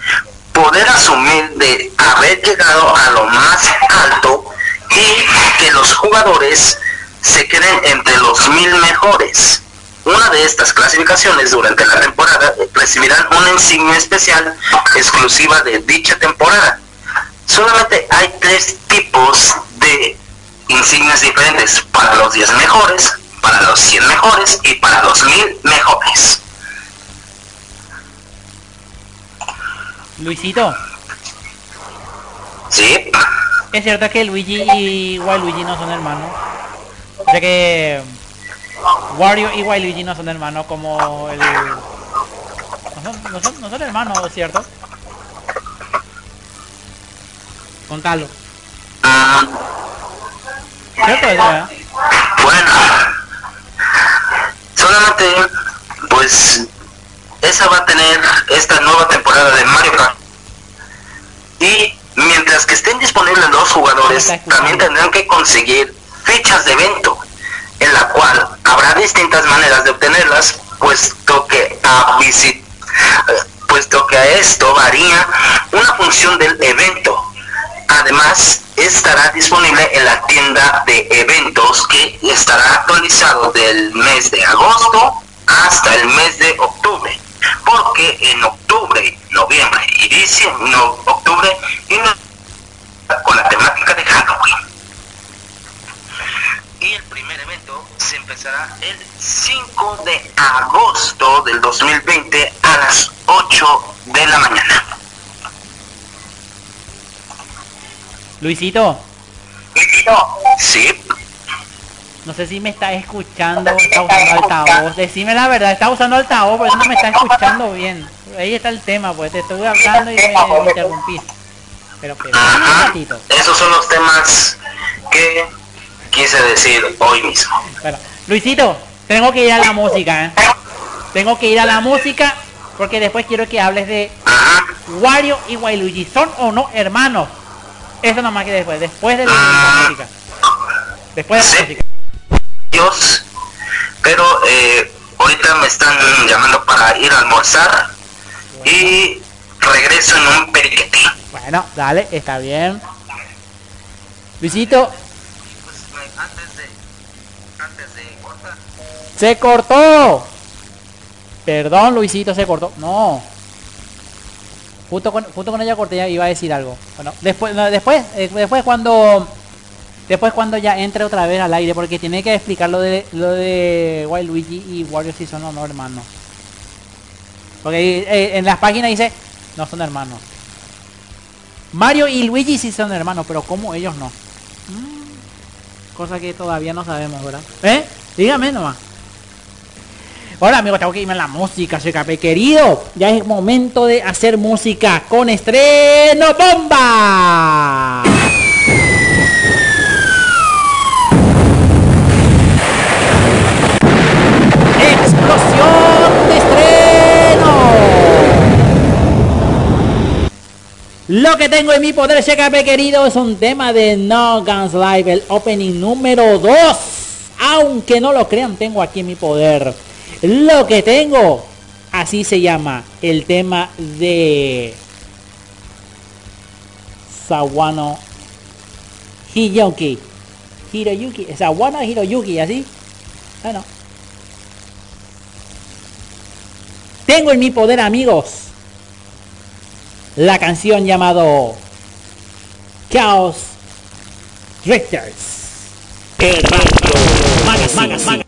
Poder asumir de haber llegado a lo más alto y que los jugadores se queden entre los mil mejores. una de estas clasificaciones durante la temporada recibirán una insignia especial exclusiva de dicha temporada. Solamente hay tres tipos de insignias diferentes para los 10 mejores, para los 100 mejores y para los 1000 mejores.
Luisito,
¿Sí?
¿es cierto que Luigi y Waluigi no son hermanos? O sea que Wario y Waluigi no son hermanos como el... No son, no son, no son hermanos, ¿cierto? Contalo. ¿Cierto? eso, verdad?
Bueno, solamente, pues, esa va a tener esta nueva temporada de Mario Kart. Y mientras que estén disponibles los jugadores, también tendrán que conseguir fichas de evento, en la cual habrá distintas maneras de obtenerlas, puesto que a visit- eh, puesto que a esto varía una función del evento. Además, estará disponible en la tienda de eventos que estará actualizado del mes de agosto hasta el mes de octubre. Porque en octubre, noviembre y diciembre, no, octubre y con la temática de Halloween. Y el primer evento se empezará el 5 de agosto del 2020 a las 8 de la mañana.
Luisito,
Sí,
no sé si me está escuchando, está usando altavoz. Decime la verdad, está usando altavoz, pero no me está escuchando bien. Ahí está el tema, pues te estuve hablando y me, interrumpiste. Pero, pero, un Ajá. ratito.
Esos son los temas que quise decir hoy mismo.
Bueno, Luisito, tengo que ir a la música, ¿eh? Tengo que ir a la música porque después quiero que hables de
Ajá.
Wario y Waluigi. ¿Son o no hermanos? Eso nomás que después, después de la música. Después de la Sí. música.
Dios, pero eh, ahorita me están llamando para ir a almorzar
y
regreso en un periquete.
Bueno, dale, está bien. Luisito,
antes de, antes de cortar.
se cortó. Perdón, Luisito, se cortó. No. Justo con, justo con ella corté ya iba a decir algo. Bueno, después, después, eh, después cuando, después cuando ya entre otra vez al aire, porque tiene que explicar lo de, lo de Wild Luigi y Wario si son o no hermanos. Porque eh, en las páginas dice, no son hermanos. Mario y Luigi sí son hermanos, pero como ellos no. Mm, cosa que todavía no sabemos, ¿verdad? ¿Eh? Dígame nomás. Hola amigos, tengo que irme a la música, soy Capé querido. Ya es momento de hacer música con estreno bomba. Lo que tengo en mi poder, CKP querido, es un tema de No Guns Live, el opening número 2. Aunque no lo crean, tengo aquí en mi poder. Lo que tengo, así se llama, el tema de Sawano Hiroyuki. Hiroyuki, Sawano Hiroyuki, así. Bueno. Tengo en mi poder, amigos, la canción llamado Chaos Drifters. Magazine.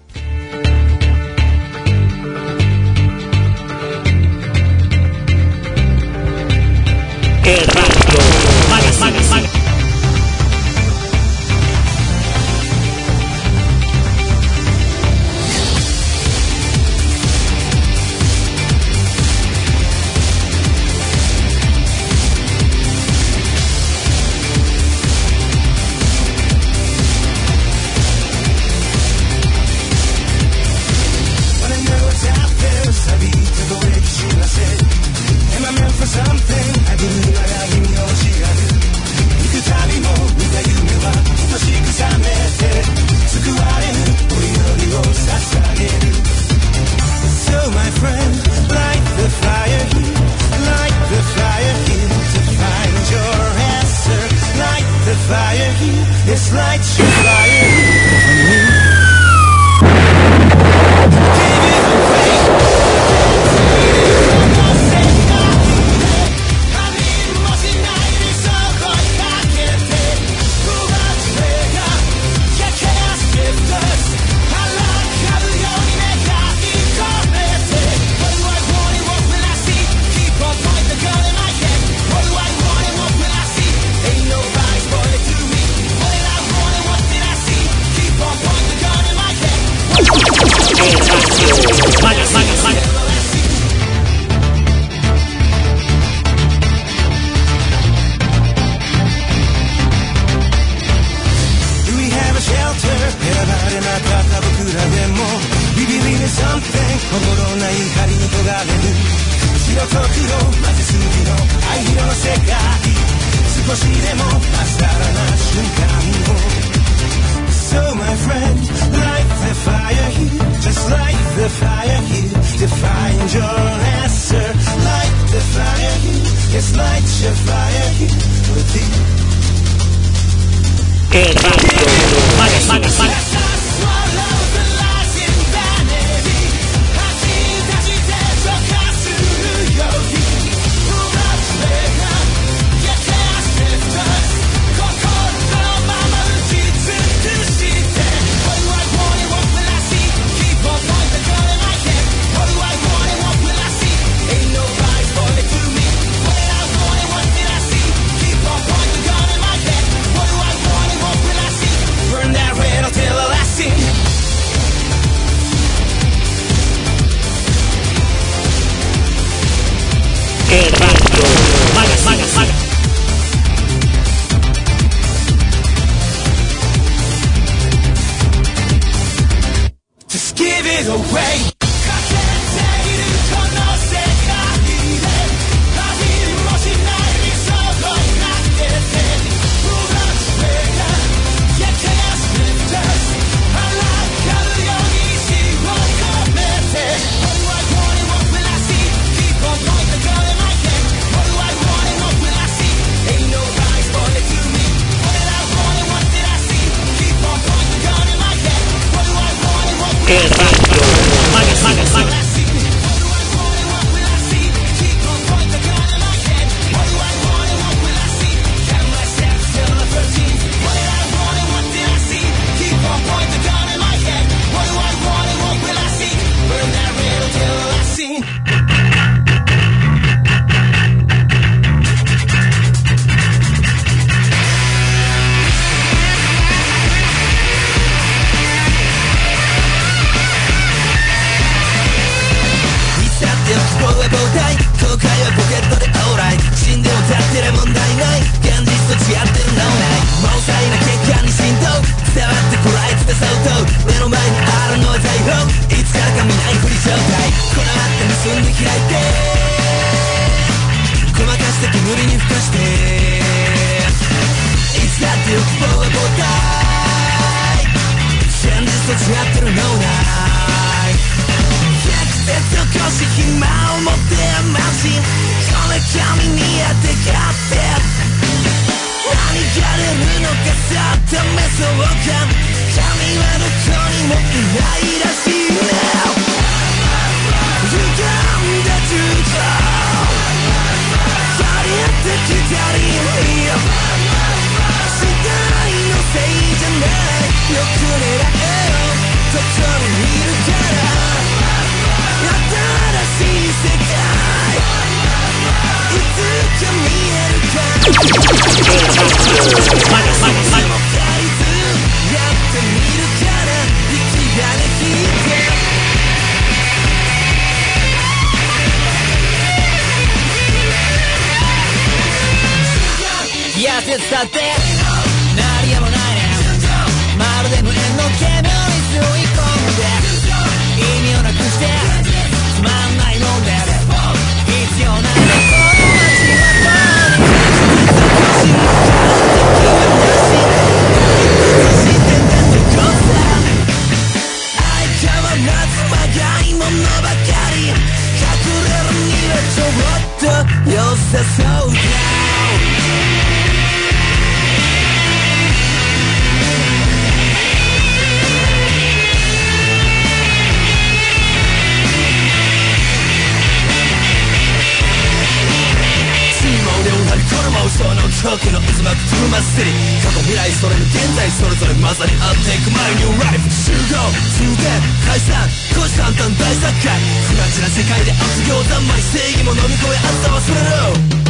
狂の渦巻く True 過去未来それに現在それぞれまさに合っていく My New Life 集合終電解散虎視眈々大作戦不ラチな世界で悪行三昧正義も飲み込めあった忘れろ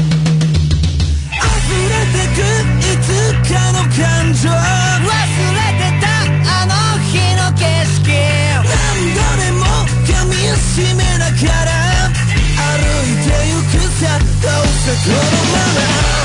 溢れてくいつかの感情。忘
れてたあの日の景色。
何度でも噛みしめながら。歩いてゆくさどうせこのまま。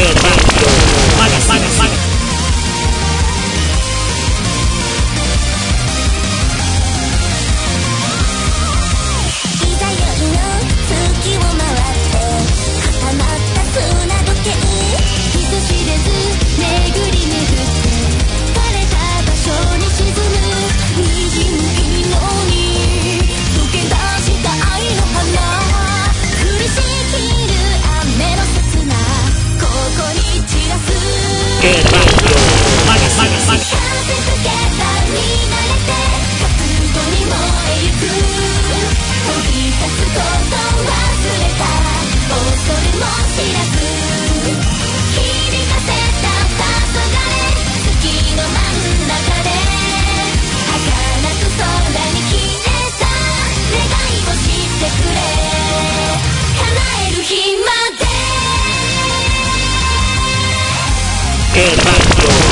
Good. Qué rápido G Radio.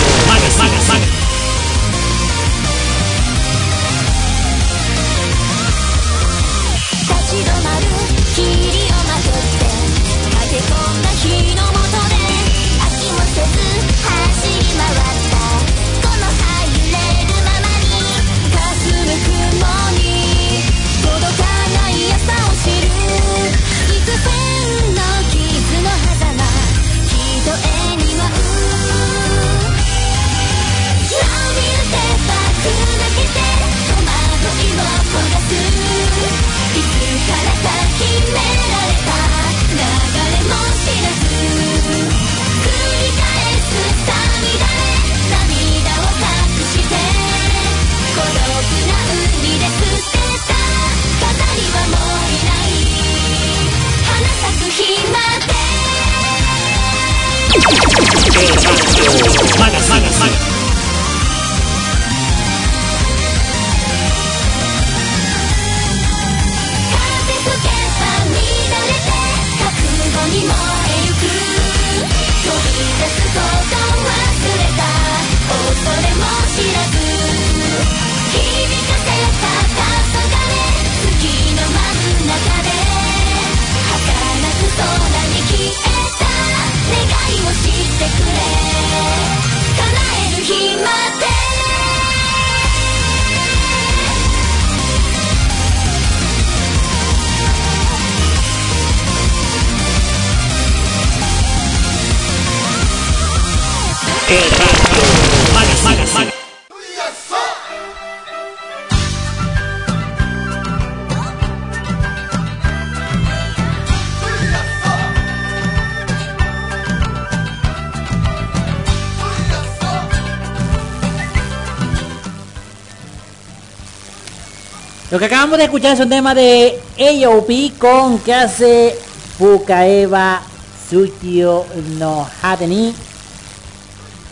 Lo que acabamos de escuchar es un tema de AOP con que hace Bukaeva Tsukio no Hateni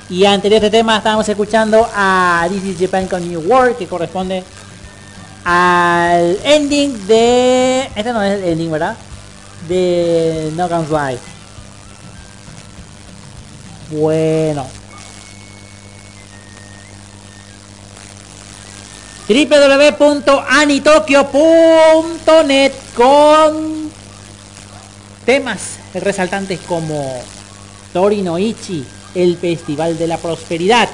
y anterior a este tema estábamos escuchando a This is Japan con New World, que corresponde al ending de... Este no es el ending, ¿verdad? De No Guns Live. Bueno. www.anitokyo.net con temas resaltantes como Torino Ichi el Festival de la Prosperidad.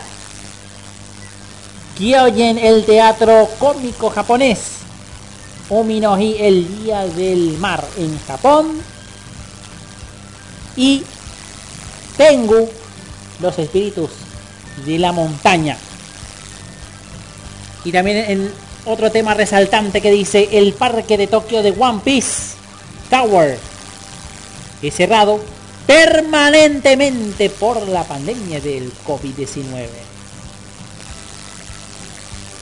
Kyogen, el teatro cómico japonés. Ominoji, el Día del Mar en Japón. Y Tengu, los espíritus de la montaña. Y también el otro tema resaltante que dice el parque de Tokio de One Piece Tower es cerrado permanentemente por la pandemia del COVID-19.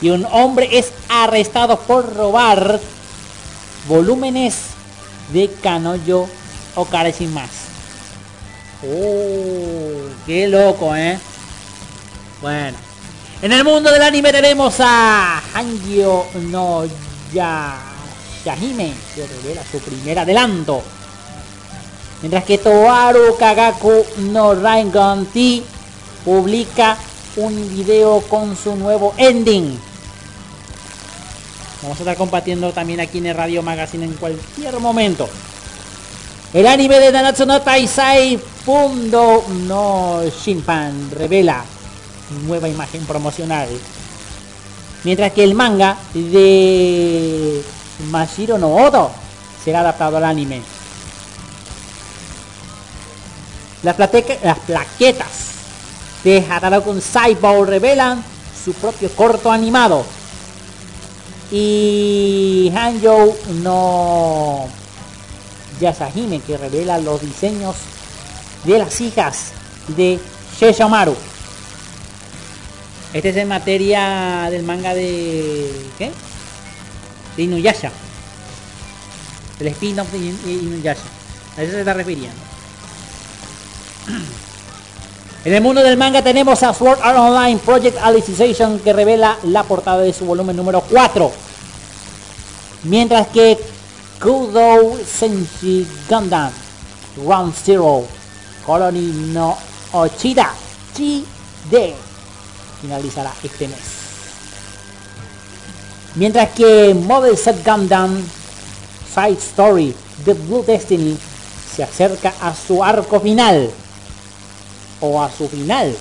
Y un hombre es arrestado por robar volúmenes de Canoyo o sin más. ¡Oh! ¡Qué loco, eh! Bueno. En el mundo del anime tenemos a Hangyo no ya Yahime, que revela su primer adelanto Mientras que Toaru Kagaku no Ranganti publica un video con su nuevo ending. Vamos a estar compartiendo también aquí en el Radio Magazine en cualquier momento. El anime de Nanatsu no Taisai Fundo no Shinpan revela nueva imagen promocional. Mientras que el manga de Mashiro no Odo será adaptado al anime. Las, las plaquetas de Hataraku Cyborg revelan su propio corto animado. Y Hanjo no Yasahime que revela los diseños de las hijas de Sheshomaru. Este es en materia del manga de. ¿Qué? De Inuyasha. El spin-off de In- de Inuyasha. A eso se está refiriendo. [clears throat] En el mundo del manga tenemos a Sword Art Online Project Alicization que revela la portada de su volumen número 4. Mientras que Kudo Senshi Gundam Round Zero Colony no Ochida Chide finalizará este mes. Mientras que Mobile Set Gundam Side Story The Blue Destiny se acerca a su arco final o a su final.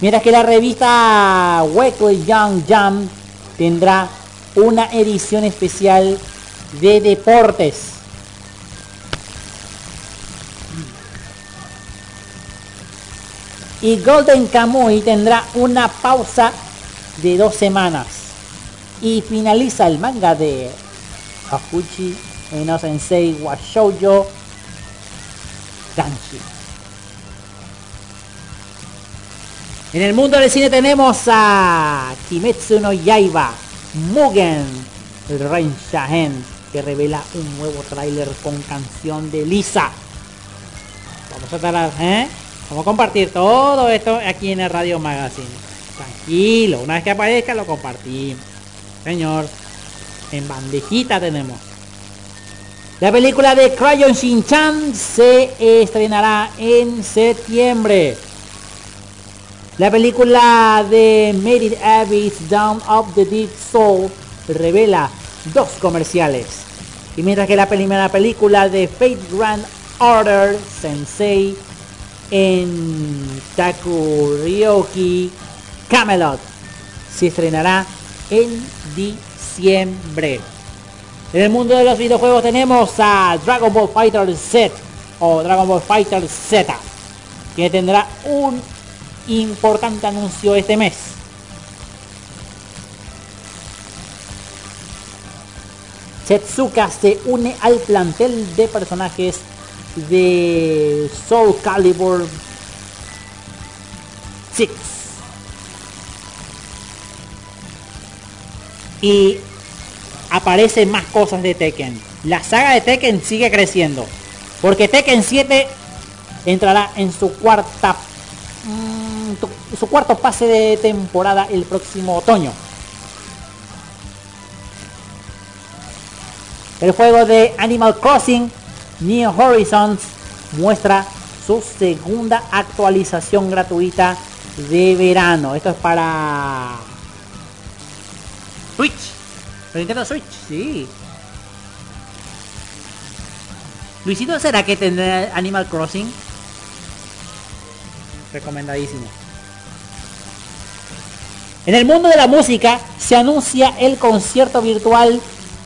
Mientras que la revista Weekly Young Jump tendrá una edición especial de deportes. Y Golden Kamuy tendrá una pausa de dos semanas. Y finaliza el manga de Hakuchi no Sensei wa Shoujo Danshi. En el mundo del cine tenemos a Kimetsu no Yaiba, Mugen, Rey Shahen, que revela un nuevo tráiler con canción de Lisa. Vamos a estar, ¿eh? Vamos a compartir todo esto aquí en el Radio Magazine. Tranquilo, una vez que aparezca lo compartimos. Señor, en bandejita tenemos. La película de Crayon Shin-chan se estrenará en septiembre. La película de Made It Abyss Down of the Deep Soul revela dos comerciales. Y mientras que la primera película de Fate Grand Order Sensei en Takuryoki Camelot se estrenará en diciembre. En el mundo de los videojuegos tenemos a Dragon Ball Fighter Z o Dragon Ball Fighter Z que tendrá un importante anuncio este mes. Setsuka se une al plantel de personajes de Soul Calibur 6. Y aparecen más cosas de Tekken. La saga de Tekken sigue creciendo. Porque Tekken 7 entrará en su cuarta su cuarto pase de temporada el próximo otoño. El juego de Animal Crossing New Horizons muestra su segunda actualización gratuita de verano. Esto es para Switch. Para Nintendo Switch, sí. Luisito, ¿será que tendrá Animal Crossing? Recomendadísimo. En el mundo de la música se anuncia el concierto virtual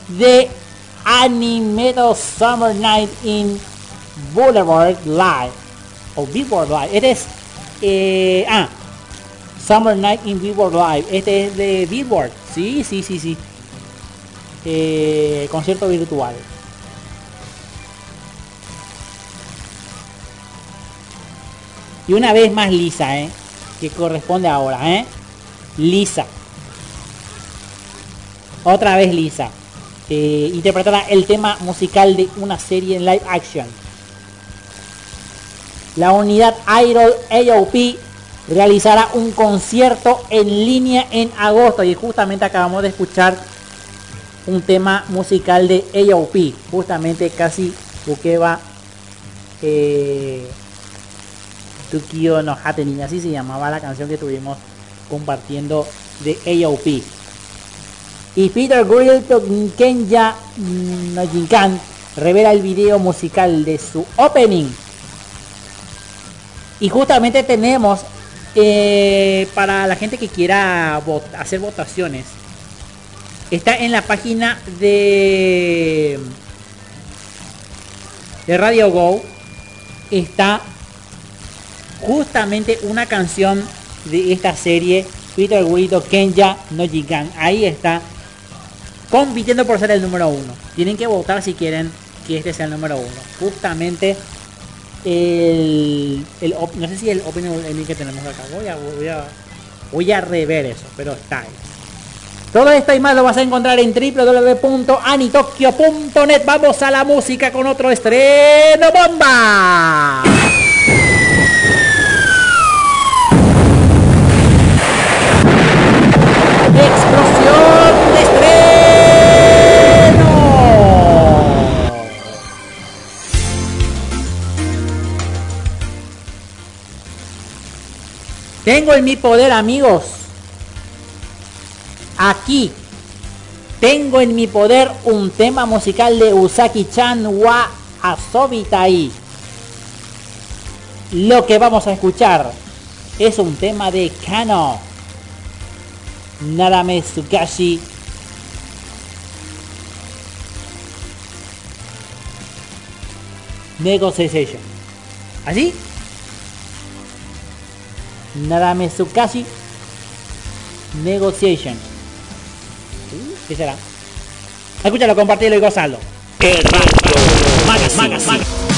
de Animedo Summer Night in Boulevard Live. O Billboard Live. Este es... eh, ah. Summer Night in Billboard Live. Este es de Billboard. Sí, sí, sí, sí. Eh, concierto virtual. Y una vez más Lisa, ¿eh? Que corresponde ahora, ¿eh? Lisa. Otra vez Lisa. Eh, interpretará el tema musical de una serie en live action. La unidad Idol AOP realizará un concierto en línea en agosto. Y justamente acabamos de escuchar un tema musical de AOP. Justamente casi Bukeba eh, Tokyo no Happening, así se llamaba la canción que estuvimos compartiendo de AOP. Y Peter Grill Kenya Nojinkan revela el video musical de su opening. Y justamente tenemos eh, para la gente que quiera hacer votaciones. Está en la página de, de Radio Go. Está justamente una canción de esta serie, Peter Guido Kenya no Jigan. Ahí está, compitiendo por ser el número uno. Tienen que votar si quieren que este sea el número uno. Justamente el, el no sé si el Open Emmy que tenemos acá. Voy a, voy a, voy a rever eso, pero está ahí. Todo esto y más lo vas a encontrar en www.anitokyo.net. Vamos a la música con otro estreno bomba. Tengo en mi poder, amigos, aquí, tengo en mi poder un tema musical de Usaki-chan wa Asobitai. Lo que vamos a escuchar es un tema de Kano. Narame Tsukashi Negotiation. ¿Así? Nadame Tsukasi Negotiation. ¿Qué será? Escúchalo, compartilo y gozalo. ¡Qué ¡Magas, magas, magas!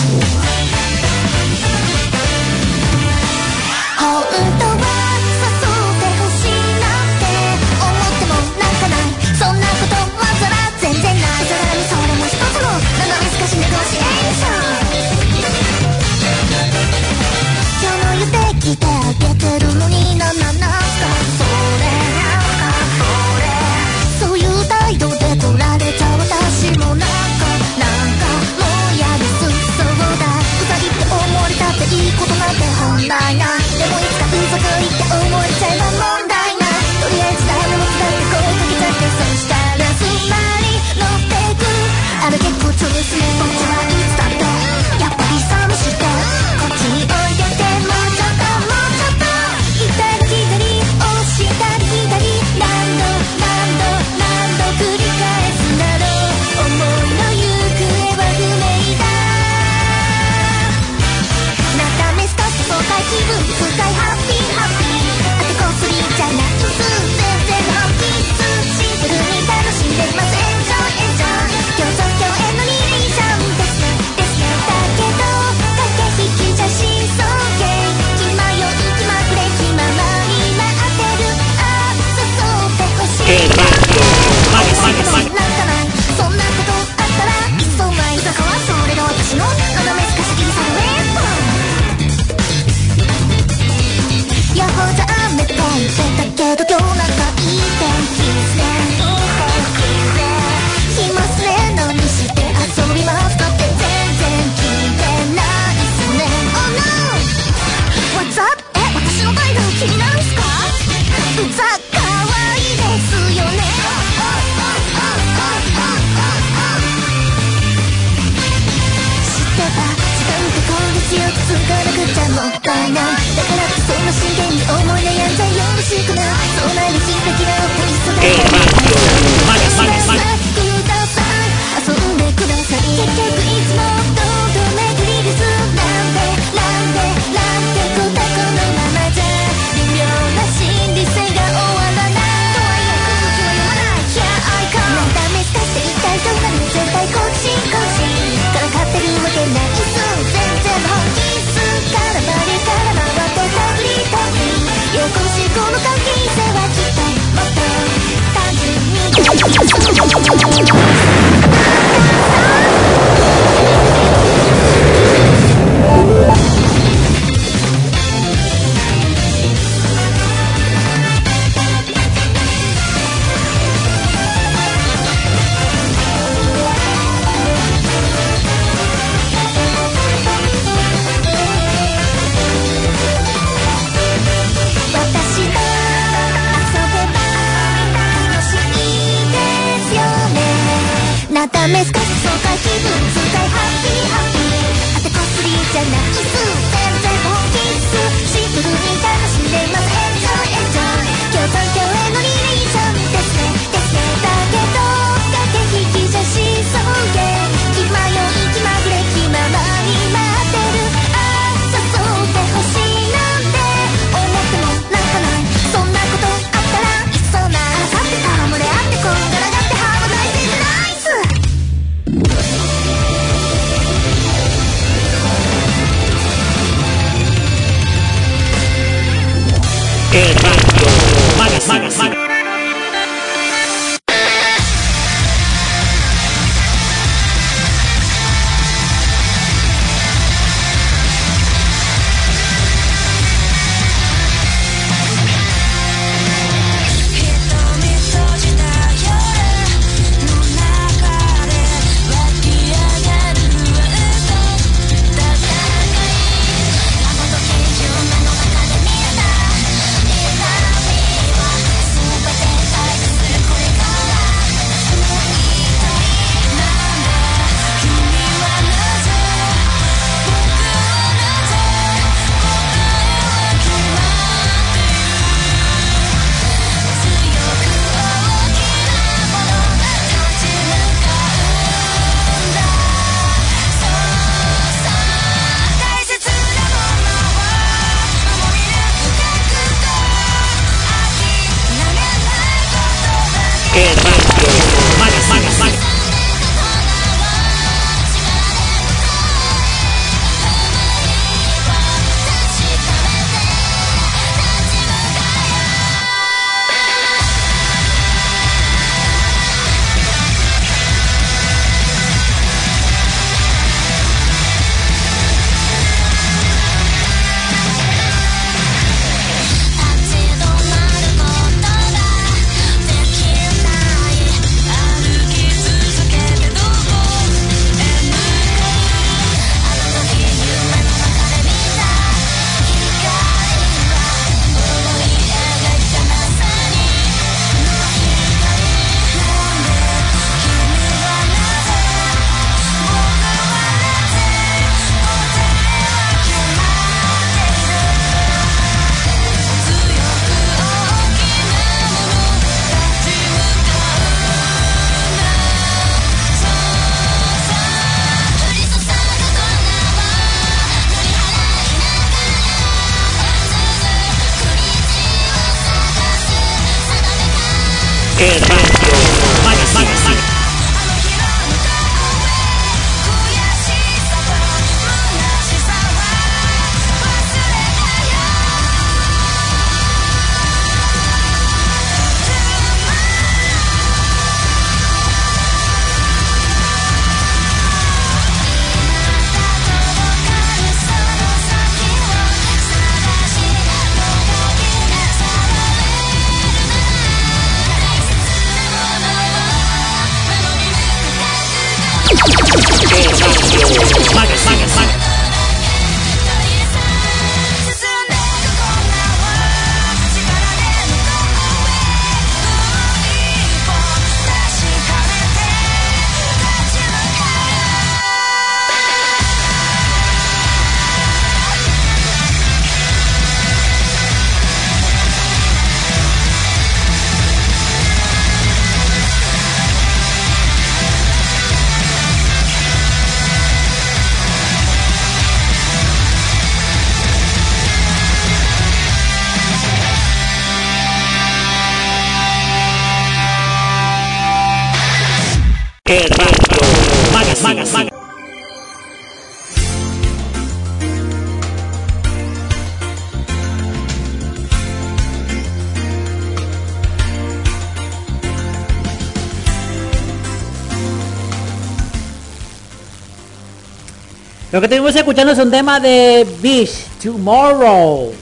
Que estuvimos escuchando es un tema de Beach Tomorrow.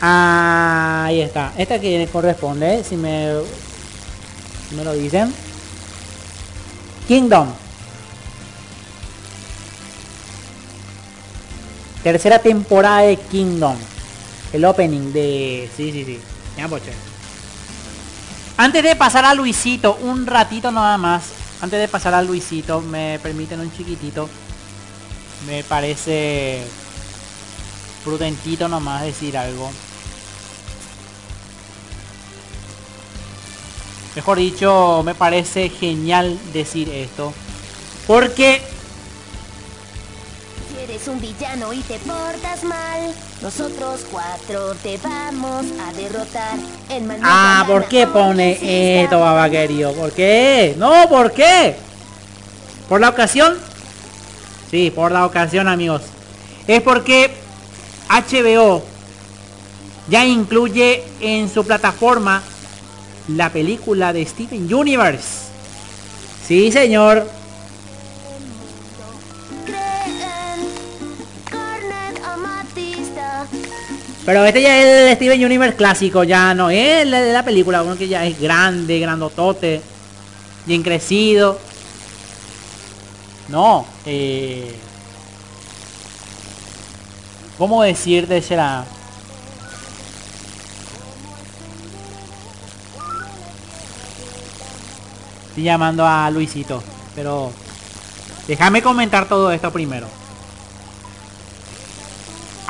Ahí está. Esta que corresponde, si me, si me lo dicen. Kingdom. Tercera temporada de Kingdom. El opening de... Sí, sí, sí. Ya, poche. Antes de pasar a Luisito, un ratito nada más. Antes de pasar a Luisito, me permiten un chiquitito. Me parece prudentito nomás decir algo. Mejor dicho, me parece genial decir esto. Porque
eres un villano y te portas mal, nosotros cuatro te vamos a derrotar en Manuel Ah, ¿por qué pone esto, babaquerio?
¿Por qué? No, ¿por qué? ¿Por la ocasión? Sí, por la ocasión, amigos. Es porque HBO ya incluye en su plataforma la película de Steven Universe. Sí, señor. Pero este ya es el Steven Universe clásico, ya no es la película, uno que ya es grande, grandotote, bien crecido. No, eh, ¿cómo decirte será? Estoy llamando a Luisito, pero déjame comentar todo esto primero.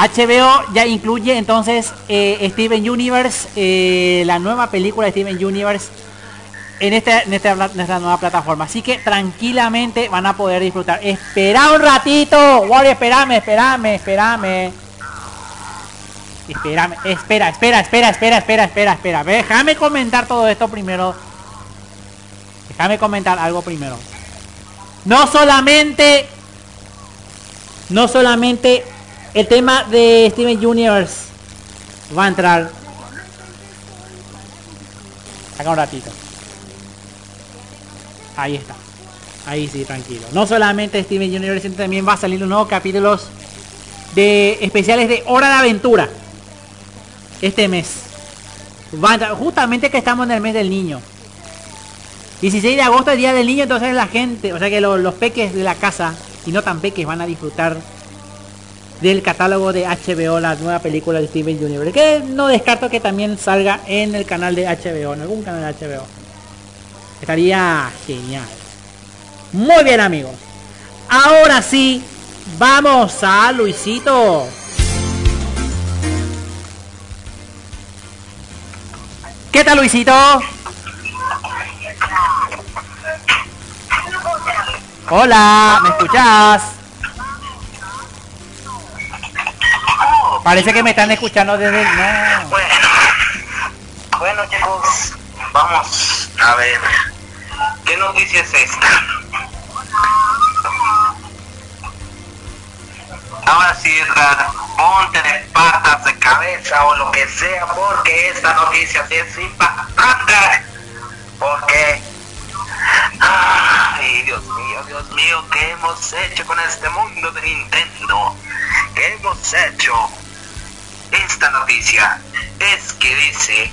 HBO ya incluye entonces eh, Steven Universe, eh, la nueva película de Steven Universe en, este, en, esta, nueva plataforma. Así que tranquilamente van a poder disfrutar. Espera un ratito, Wally, espérame, espérame, espérame. Espérame, espera, espera, espera, espera, espera, espera, espera. Déjame comentar todo esto primero. Déjame comentar algo primero. No solamente, no solamente el tema de Steven Universe va a entrar. Acá un ratito. Ahí está. Ahí sí, tranquilo. No solamente Steven Universe, sino también va a salir los nuevos capítulos de especiales de Hora de Aventura. Este mes. Va a entrar, justamente que estamos en el mes del niño. 16 de agosto, el día del niño, entonces la gente, o sea que los peques de la casa, y no tan peques, van a disfrutar del catálogo de HBO, la nueva película de Steven Universe. Que no descarto que también salga en el canal de HBO, en algún canal de HBO. Estaría genial. Muy bien amigos. Ahora sí, vamos a Luisito. ¿Qué tal Luisito? Hola, ¿me escuchas? Parece que me están escuchando desde... No.
Bueno, bueno chicos, vamos a ver. ¿Qué noticia es esta? Ahora sí, Edgar, ponte de patas de cabeza o lo que sea, porque esta noticia sí es impactante. Porque... Ay, Dios mío, Dios mío, ¿qué hemos hecho con este mundo de Nintendo? ¿Qué hemos hecho? Esta noticia es que dice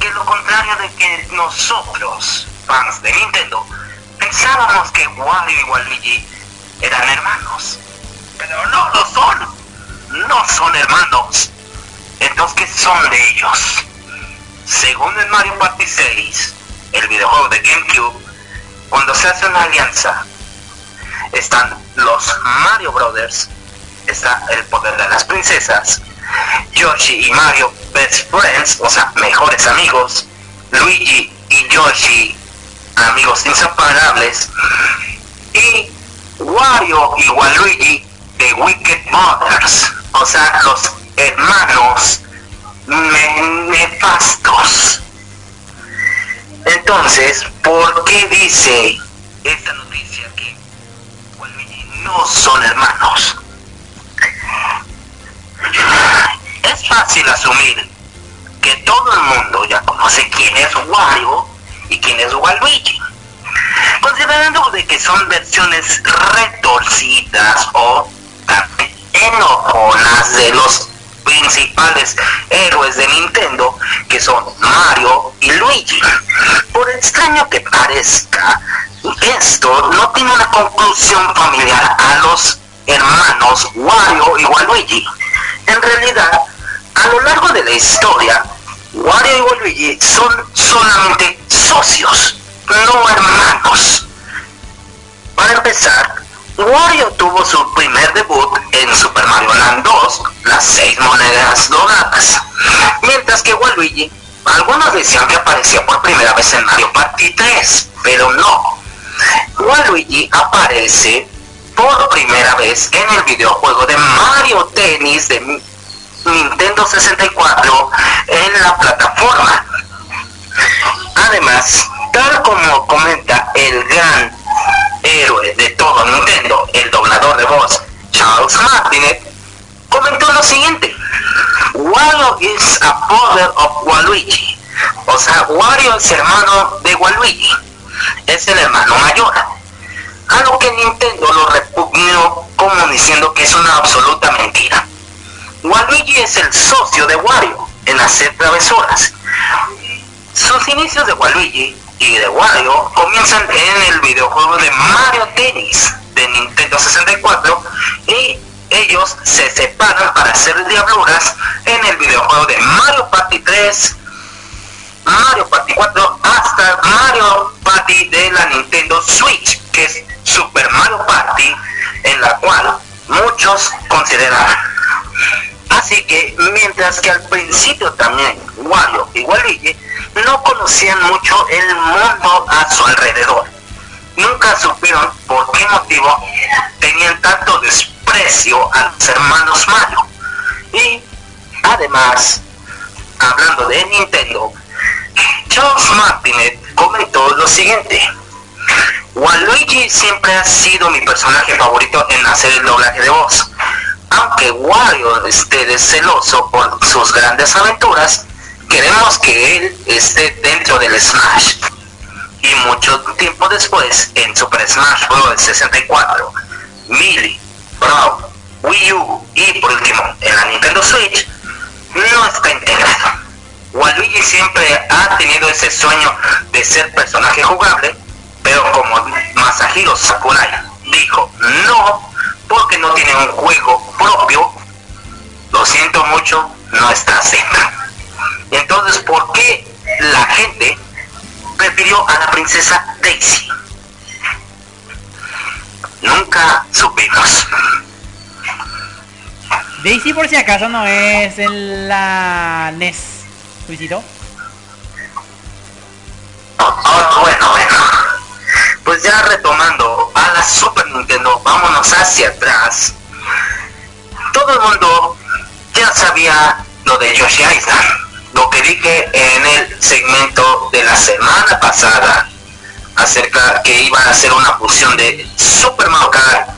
que lo contrario de que nosotros, fans de Nintendo, pensábamos que Wario y Waluigi eran hermanos. Pero no lo son. No son hermanos. Entonces, ¿qué son de ellos? Según el Mario Party 6, el videojuego de GameCube, cuando se hace una alianza, están los Mario Brothers, está el poder de las princesas, Yoshi y Mario best friends, o sea, mejores amigos, Luigi y Yoshi amigos inseparables, y Wario y Waluigi de Wicked Brothers, o sea, los hermanos nefastos. Entonces, ¿por qué dice esta noticia que no son hermanos? Es fácil asumir que todo el mundo ya conoce quién es Wario y quién es Waluigi. Considerando de que son versiones retorcidas o también enojonas de los principales héroes de Nintendo, que son Mario y Luigi. Por extraño que parezca, esto no tiene una conclusión familiar a los hermanos Wario y Waluigi. En realidad, a lo largo de la historia, Wario y Waluigi son solamente socios, no hermanos. Para empezar, Wario tuvo su primer debut en Super Mario Land 2, las seis monedas doradas, mientras que Waluigi, algunos decían que aparecía por primera vez en Mario Party 3, pero no. Waluigi aparece por primera vez en el videojuego de Mario Tennis de Nintendo 64 en la plataforma. Además, tal como comenta el gran héroe de todo Nintendo, el doblador de voz Charles Martinet, comentó lo siguiente. Wario is a brother of Waluigi. O sea, Wario es hermano de Waluigi. Es el hermano mayor. A lo que Nintendo lo repugnó como diciendo que es una absoluta mentira. Waluigi es el socio de Wario en hacer travesuras. Sus inicios de Waluigi y de Wario comienzan en el videojuego de Mario Tennis de Nintendo 64 y ellos se separan para hacer diabluras en el videojuego de Mario Party 3, Mario Party 4 hasta Mario Party de la Nintendo Switch, que es Super Mario Party, en la cual muchos consideran. Así que mientras que al principio también Wario y Waluigi no conocían mucho el mundo a su alrededor. Nunca supieron por qué motivo tenían tanto desprecio a los hermanos Mario. Y además, hablando de Nintendo, Charles Martinet comentó lo siguiente. Waluigi siempre ha sido mi personaje favorito en hacer el doblaje de voz. Aunque Wario esté celoso por sus grandes aventuras, queremos que él esté dentro del Smash. Y mucho tiempo después, en Super Smash Bros. 64, Melee, Brawl, Wii U y por último en la Nintendo Switch, no está integrado. Waluigi siempre ha tenido ese sueño de ser personaje jugable, pero como Masahiro Sakurai dijo no, porque no tiene un juego propio, lo siento mucho, no está dentro. Entonces, ¿por qué la gente prefirió a la princesa Daisy? Nunca supimos.
Daisy por si acaso no es en la NES. Luisito.
Ah, bueno, bueno. Pues ya retomando a la Super Nintendo, vámonos hacia atrás. Todo el mundo ya sabía lo de Yoshi Island, lo que dije en el segmento de la semana pasada acerca que iban a hacer una fusión de Super Mario Kart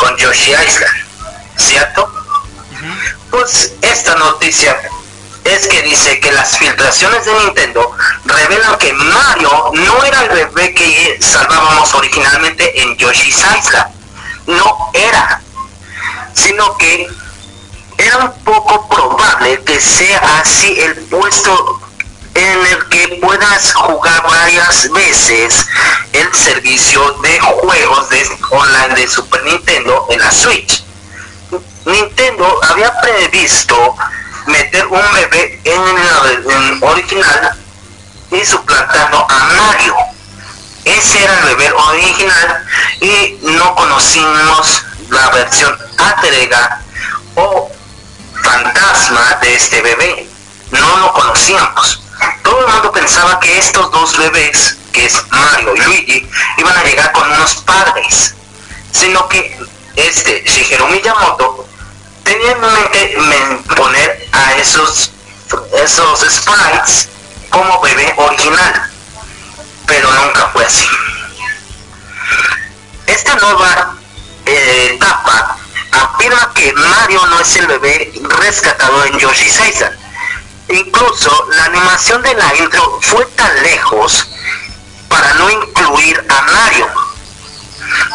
con Yoshi Island, ¿cierto? Pues esta noticia es que dice que las filtraciones de Nintendo revelan que Mario no era el bebé que salvábamos originalmente en Yoshi's Island. No era. Sino que era un poco probable que sea así el puesto en el que puedas jugar varias veces el servicio de juegos de online de Super Nintendo en la Switch. Nintendo había previsto meter un bebé en el original y suplantando a Mario. Ese era el bebé original y no conocimos la versión entrega o fantasma de este bebé. No lo conocíamos. Todo el mundo pensaba que estos dos bebés, que es Mario y Luigi, iban a llegar con unos padres. Sino que este Shigeru Miyamoto tenía en mente poner a esos esos sprites como bebé original. Pero nunca fue así. Esta nueva eh, etapa afirma que Mario no es el bebé rescatado en Yoshi's Island incluso la animación de la intro fue tan lejos para no incluir a Mario.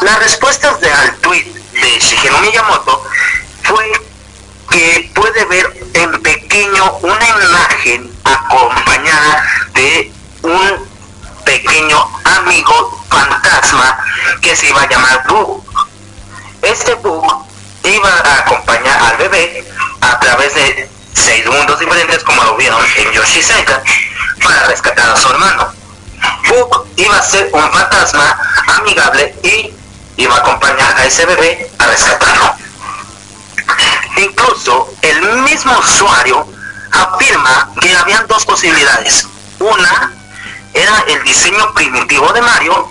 Las respuestas de al tweet de Shigeru Miyamoto fue que puede ver en pequeño una imagen acompañada de un pequeño amigo fantasma que se iba a llamar Bug. Este Bug iba a acompañar al bebé a través de seis mundos diferentes como lo vieron en Yoshi Senka para rescatar a su hermano. Bug iba a ser un fantasma amigable y iba a acompañar a ese bebé a rescatarlo. Incluso el mismo usuario afirma que habían dos posibilidades. Una era el diseño primitivo de Mario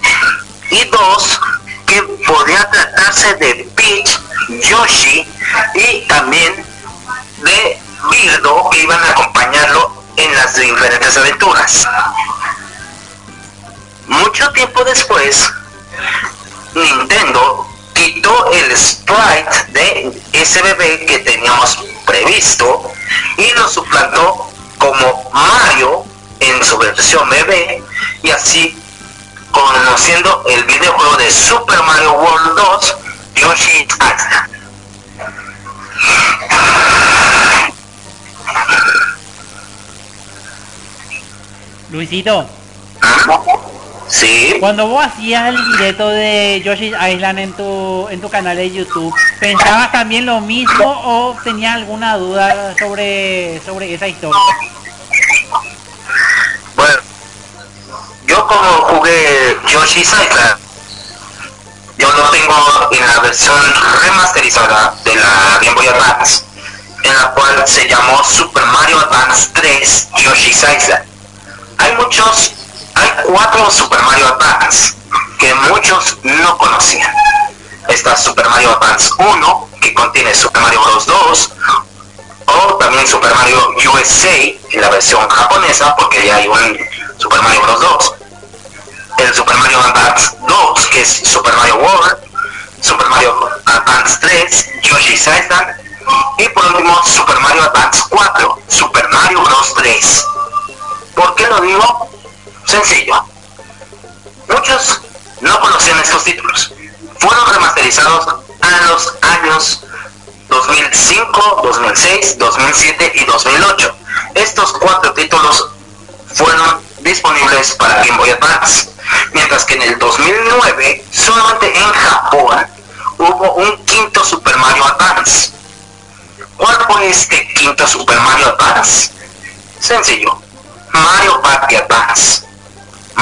y dos que podía tratarse de Peach, Yoshi y también de Birdo que iban a acompañarlo en las diferentes aventuras. Mucho tiempo después, Nintendo quitó el sprite de ese bebé que teníamos previsto y lo suplantó como Mario en su versión bebé y así conociendo el videojuego de Super Mario World 2 Yoshi Island.
Luisito,
Sí,
cuando vos hacías el directo de Yoshi's Island en tu en tu canal de YouTube, ¿pensabas también lo mismo o tenías alguna duda sobre sobre esa historia?
bueno, yo como jugué Yoshi's Island, yo lo tengo en la versión remasterizada de la Game Boy Advance, en la cual se llamó Super Mario Advance 3 Yoshi's Island. Hay muchos, hay cuatro Super Mario Advance que muchos no conocían. Está Super Mario Advance 1, que contiene Super Mario Bros. 2, o también Super Mario USA en la versión japonesa, porque ya hay un Super Mario Bros. 2. El Super Mario Advance 2, que es Super Mario World, Super Mario Advance 3, Yoshi's Island, y por último Super Mario Advance 4, Super Mario Bros. 3. ¿Por qué lo digo? Sencillo. Muchos no conocían estos títulos. Fueron remasterizados a los años 2005, 2006, 2007 y 2008. Estos cuatro títulos fueron disponibles para Game Boy Advance, mientras que en el 2009 solamente en Japón hubo un quinto Super Mario Advance. ¿Cuál fue este quinto Super Mario Advance? Sencillo, Mario Party Advance.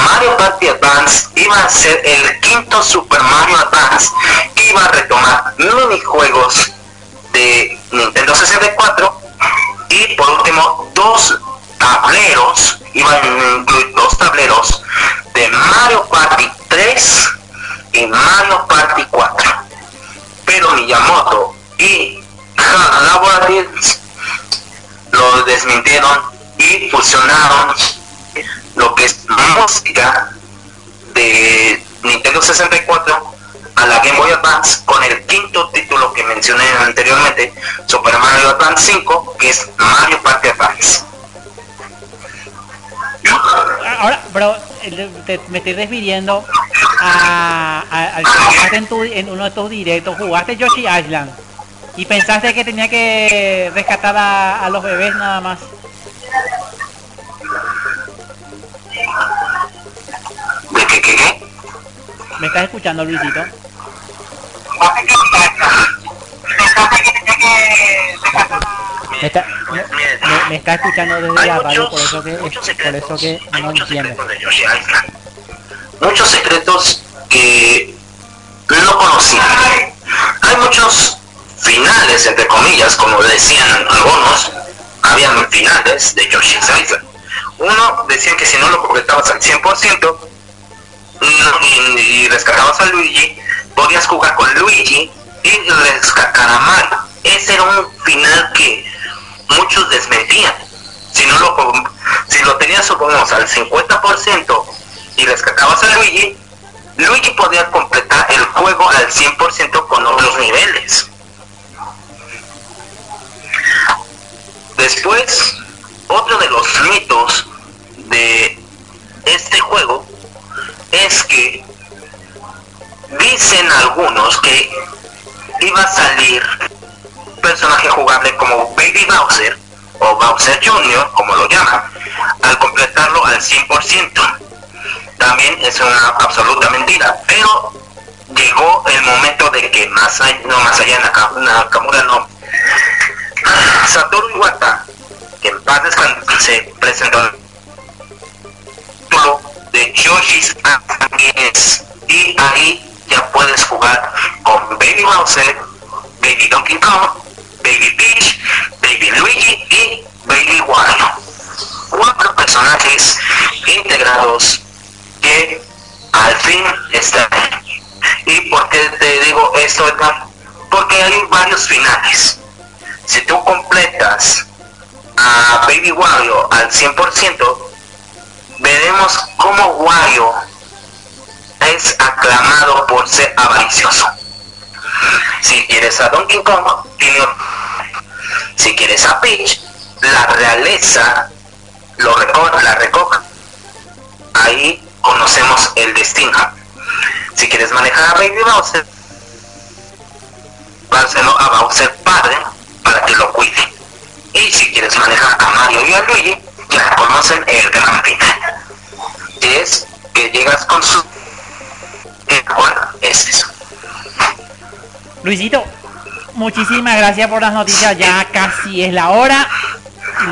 Mario Party Advance iba a ser el quinto Super Mario Advance iba a retomar minijuegos de Nintendo 64 y por último dos tableros, iban a incluir dos tableros de Mario Party 3 y Mario Party 4. Pero Miyamoto y Laboratories lo desmintieron y fusionaron lo que es música de Nintendo 64 a la Game Boy Advance con el quinto título que mencioné anteriormente, Super Mario Advance 5, que es Mario Party Advance.
Ahora, pero me estoy refiriendo a, al que en, uno de tus directos, jugaste Yoshi Island y pensaste que tenía que rescatar a los bebés nada más.
¿De qué, qué, qué?
¿Me estás escuchando, Luisito?
Me está,
me,
me-
me está escuchando desde Hay la radio, muchos- por eso que, por eso que hay no muchos entiendo. secretos
de Yoshi Island. Muchos secretos que no conocían. Hay muchos finales, entre comillas, como decían algunos, habían finales de Yoshi's Island. Uno decían que si no lo completabas al 100% y, y, rescatabas a Luigi, podías jugar con Luigi y rescatar a Mario. Ese era un final que muchos desmentían. Si no lo si lo tenías supongamos al 50% y rescatabas a Luigi, Luigi podía completar el juego al 100% con otros niveles. Después, otro de los mitos de este juego es que dicen algunos que iba a salir un personaje jugable como Baby Bowser o Bowser Jr., como lo llaman, al completarlo al 100%. También es una absoluta mentira, pero llegó el momento de que más allá, no más allá Naka- Nakamura no. Satoru Iwata, que en paz descanse, presentó título de Yoshi's Island y ahí ya puedes jugar con Baby Bowser, Baby Donkey Kong, Baby Peach, Baby Luigi y Baby Wario. Cuatro personajes integrados que al fin están. ¿Y por qué te digo esto, Edgar? Porque hay varios finales. Si tú completas a Baby Wario al 100%, veremos cómo Wario es aclamado por ser avaricioso. Si quieres a Donkey Kong. Si quieres a Peach, la realeza lo reco la recoja. Ahí conocemos el destino. Si quieres manejar a Baby Bowser, dárselo a Bowser padre para que lo cuide. Y si quieres manejar a Mario y a Luigi, ya conocen el gran final. Es que llegas con su... Eh, bueno, es eso.
Luisito, muchísimas gracias por las noticias. Ya casi es la hora.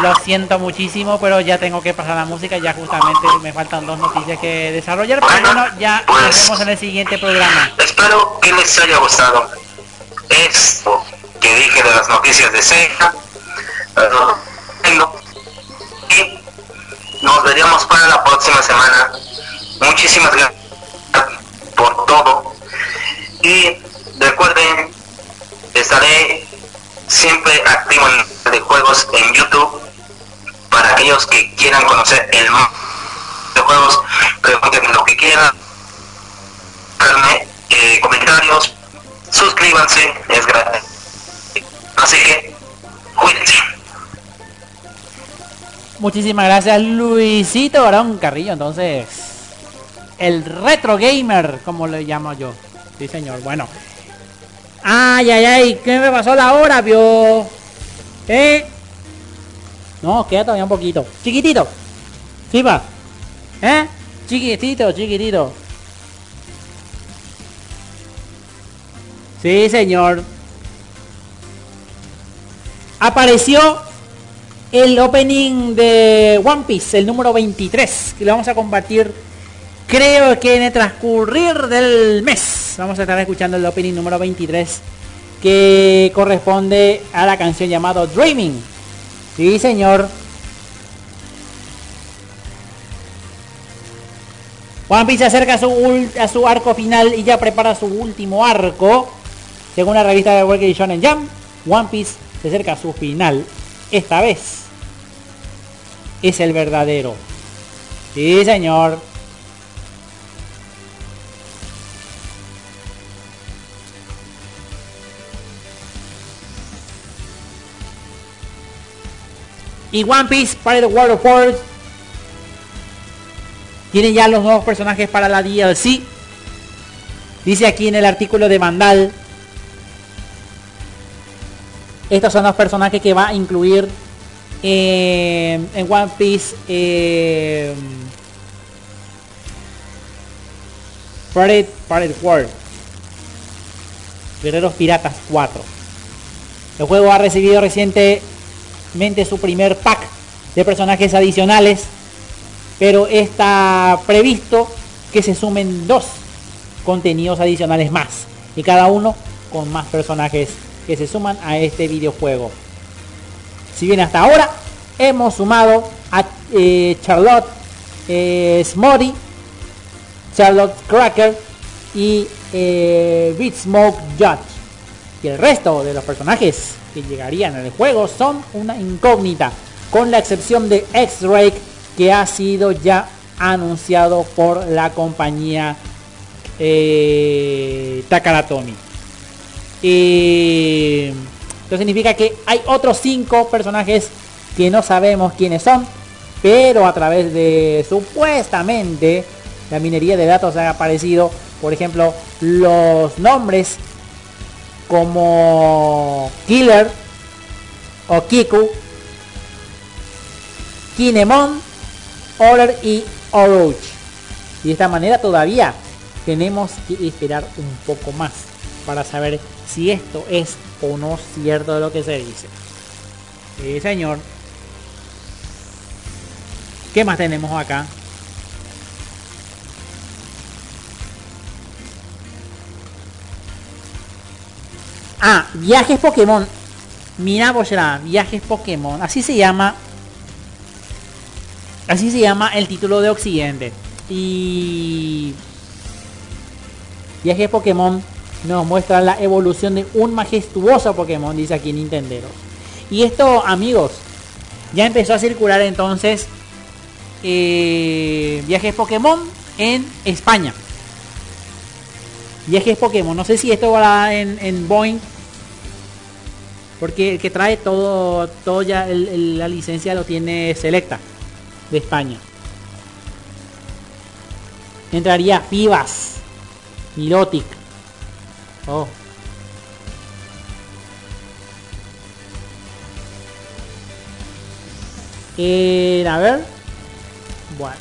Lo siento muchísimo, pero ya tengo que pasar la música. Ya justamente me faltan dos noticias que desarrollar. Pero bueno, ya nos Pues- vemos en el siguiente programa.
Espero que les haya gustado esto que dije de las noticias de. Y nos veríamos para la próxima semana. Muchísimas gracias por todo. Y recuerden, estaré siempre activo en de juegos en YouTube para aquellos que quieran conocer el mundo de juegos, pregunten lo que quieran, eh, comentarios, suscríbanse, es gratis. Así que, cuídense.
Muchísimas gracias Luisito Barón Carrillo. Entonces, el retro gamer, como le llamo yo. Sí, señor. Bueno. Ay, ay, ay. ¿Qué me pasó la hora, vio? ¿Eh? No, queda todavía un poquito. Chiquitito. Sí. ¿Eh? Chiquitito, chiquitito. Sí, señor. Apareció el opening de One Piece, el número 23, que lo vamos a compartir creo que en el transcurrir del mes. Vamos a estar escuchando el opening número 23 que corresponde a la canción llamado Dreaming. Sí, señor. One Piece se acerca a su, ul- a su arco final y ya prepara su último arco. Según la revista de World Shonen Jump, One Piece se acerca a su final. Esta vez es el verdadero. Sí, señor. Y One Piece para the World of Words tienen ya los nuevos personajes para la DLC. Dice aquí en el artículo de Mandal. Estos son los personajes que va a incluir eh, en One Piece. Eh, Parade, Parade World. Guerreros Piratas 4. El juego ha recibido recientemente su primer pack de personajes adicionales, pero está previsto que se sumen dos contenidos adicionales más, y cada uno con más personajes que se suman a este videojuego. Si bien hasta ahora hemos sumado a eh, Charlotte eh, Charlotte Cracker y eh, Beat Smoke Judge. Y el resto de los personajes que llegarían al juego son una incógnita, con la excepción de X-Ray que ha sido ya anunciado por la compañía eh. Y esto significa que hay otros cinco personajes que no sabemos quiénes son, pero a través de supuestamente la minería de datos han aparecido, por ejemplo, los nombres como Killer o Kiku, Kinemon, Order y Orochi. Y de esta manera todavía tenemos que esperar un poco más para saber si esto es o no cierto de lo que se dice. Sí, señor. ¿Qué más tenemos acá? Ah, viajes Pokémon. Mira, Boshera, viajes Pokémon. Así se llama. Así se llama el título de Occidente. Y viajes Pokémon nos muestra la evolución de un majestuoso Pokémon, dice aquí Nintendo. Y esto, amigos, ya empezó a circular entonces eh, viajes Pokémon en España. Viajes Pokémon, no sé si esto va en, en Boeing Porque el que trae todo, todo ya la licencia lo tiene Selecta de España. Entraría Pivas, Mirotic. Oh. Eh, a ver. Bueno.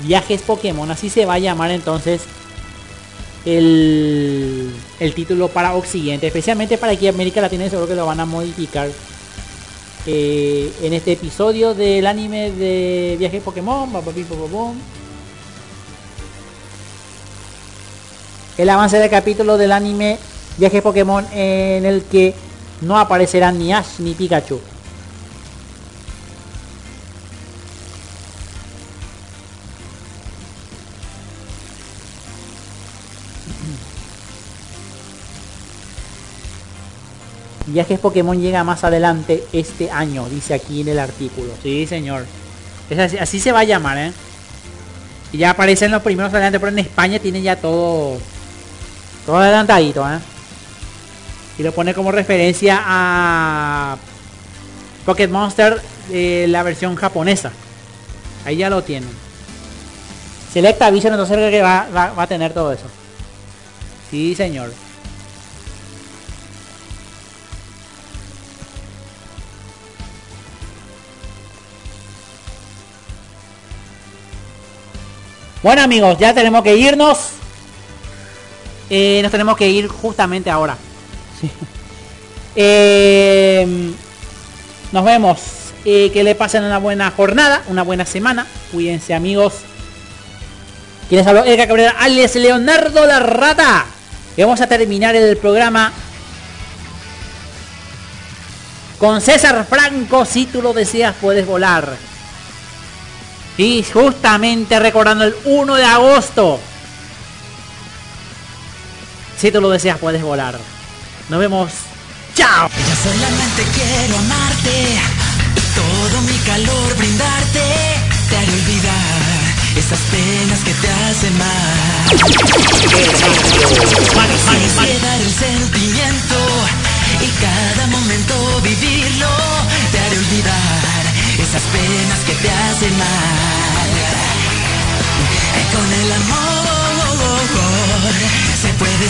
Viajes Pokémon, así se va a llamar entonces el, el título para Occidente, especialmente para aquí América Latina, seguro que lo van a modificar eh, en este episodio del anime de Viajes Pokémon. El avance del capítulo del anime Viajes Pokémon en el que no aparecerán ni Ash ni Pikachu. [clears throat] Viajes Pokémon llega más adelante este año, dice aquí en el artículo. Sí, señor. Así, se va a llamar, ¿eh? Y ya aparecen los primeros adelante, pero en España tiene ya todo todo adelantadito, ¿eh? Y lo pone como referencia a Pocket Monster eh, la versión japonesa. Ahí ya lo tienen. Selecta Vision entonces que va, va- va a tener todo eso. Sí, señor. Bueno amigos, ya tenemos que irnos. Eh, nos tenemos que ir justamente ahora. Sí. Eh, nos vemos. Eh, que le pasen una buena jornada, una buena semana. Cuídense amigos. Quienes habló Edgar Cabrera, alias Leonardo la Rata. Y vamos a terminar el programa con César Franco. Si tú lo deseas, puedes volar. Y justamente recordando el 1 de agosto. Si tú lo deseas, puedes volar. Nos vemos. ¡Chao!
Yo solamente quiero amarte, todo mi calor brindarte, te haré olvidar esas penas que te hacen mal. Quise dar el sentimiento y cada momento vivirlo, te haré olvidar esas penas que te hacen mal. Con el amor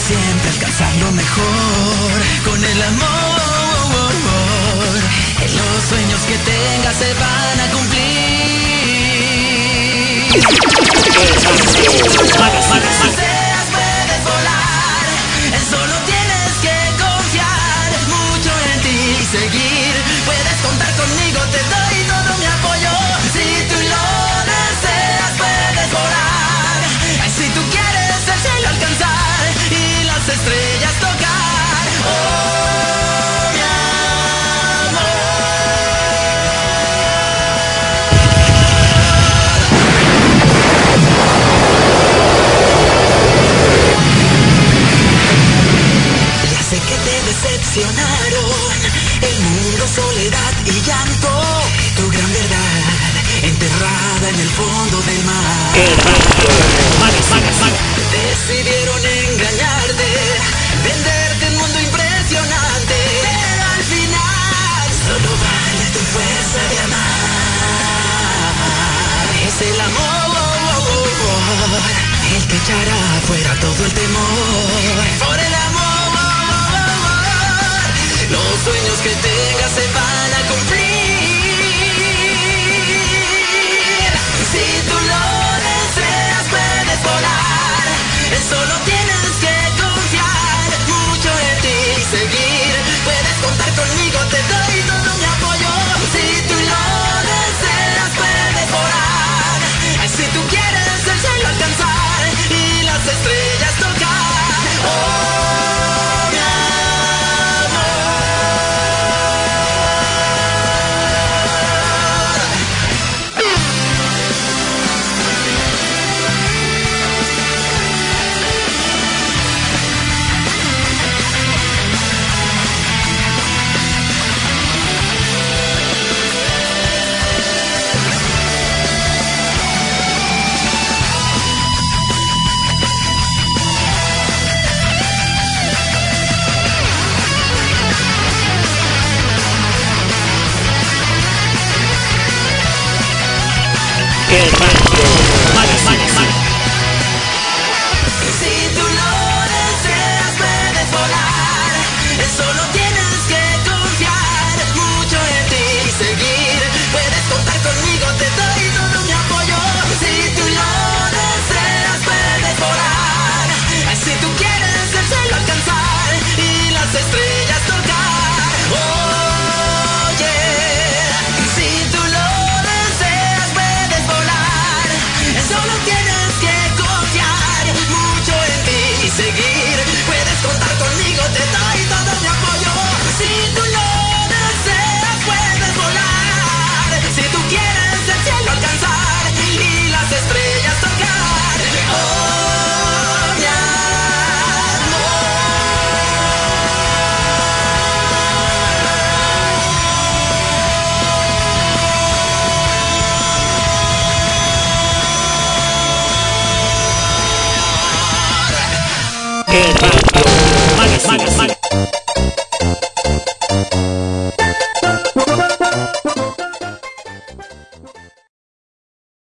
siempre alcanzar lo mejor. Con el amor, los sueños que tengas se van a cumplir. Decidieron engañarte, venderte un mundo impresionante. Pero al final solo vale tu fuerza de amar. Es el amor el que echará fuera todo el temor. Por el amor, los sueños que tengas se van a cumplir. Solo tienes que confiar mucho en ti y seguir. Puedes contar conmigo, te doy todo mi apoyo. Si tú lo deseas, puedes volar. Si tú quieres el cielo alcanzar y las estrellas El rancho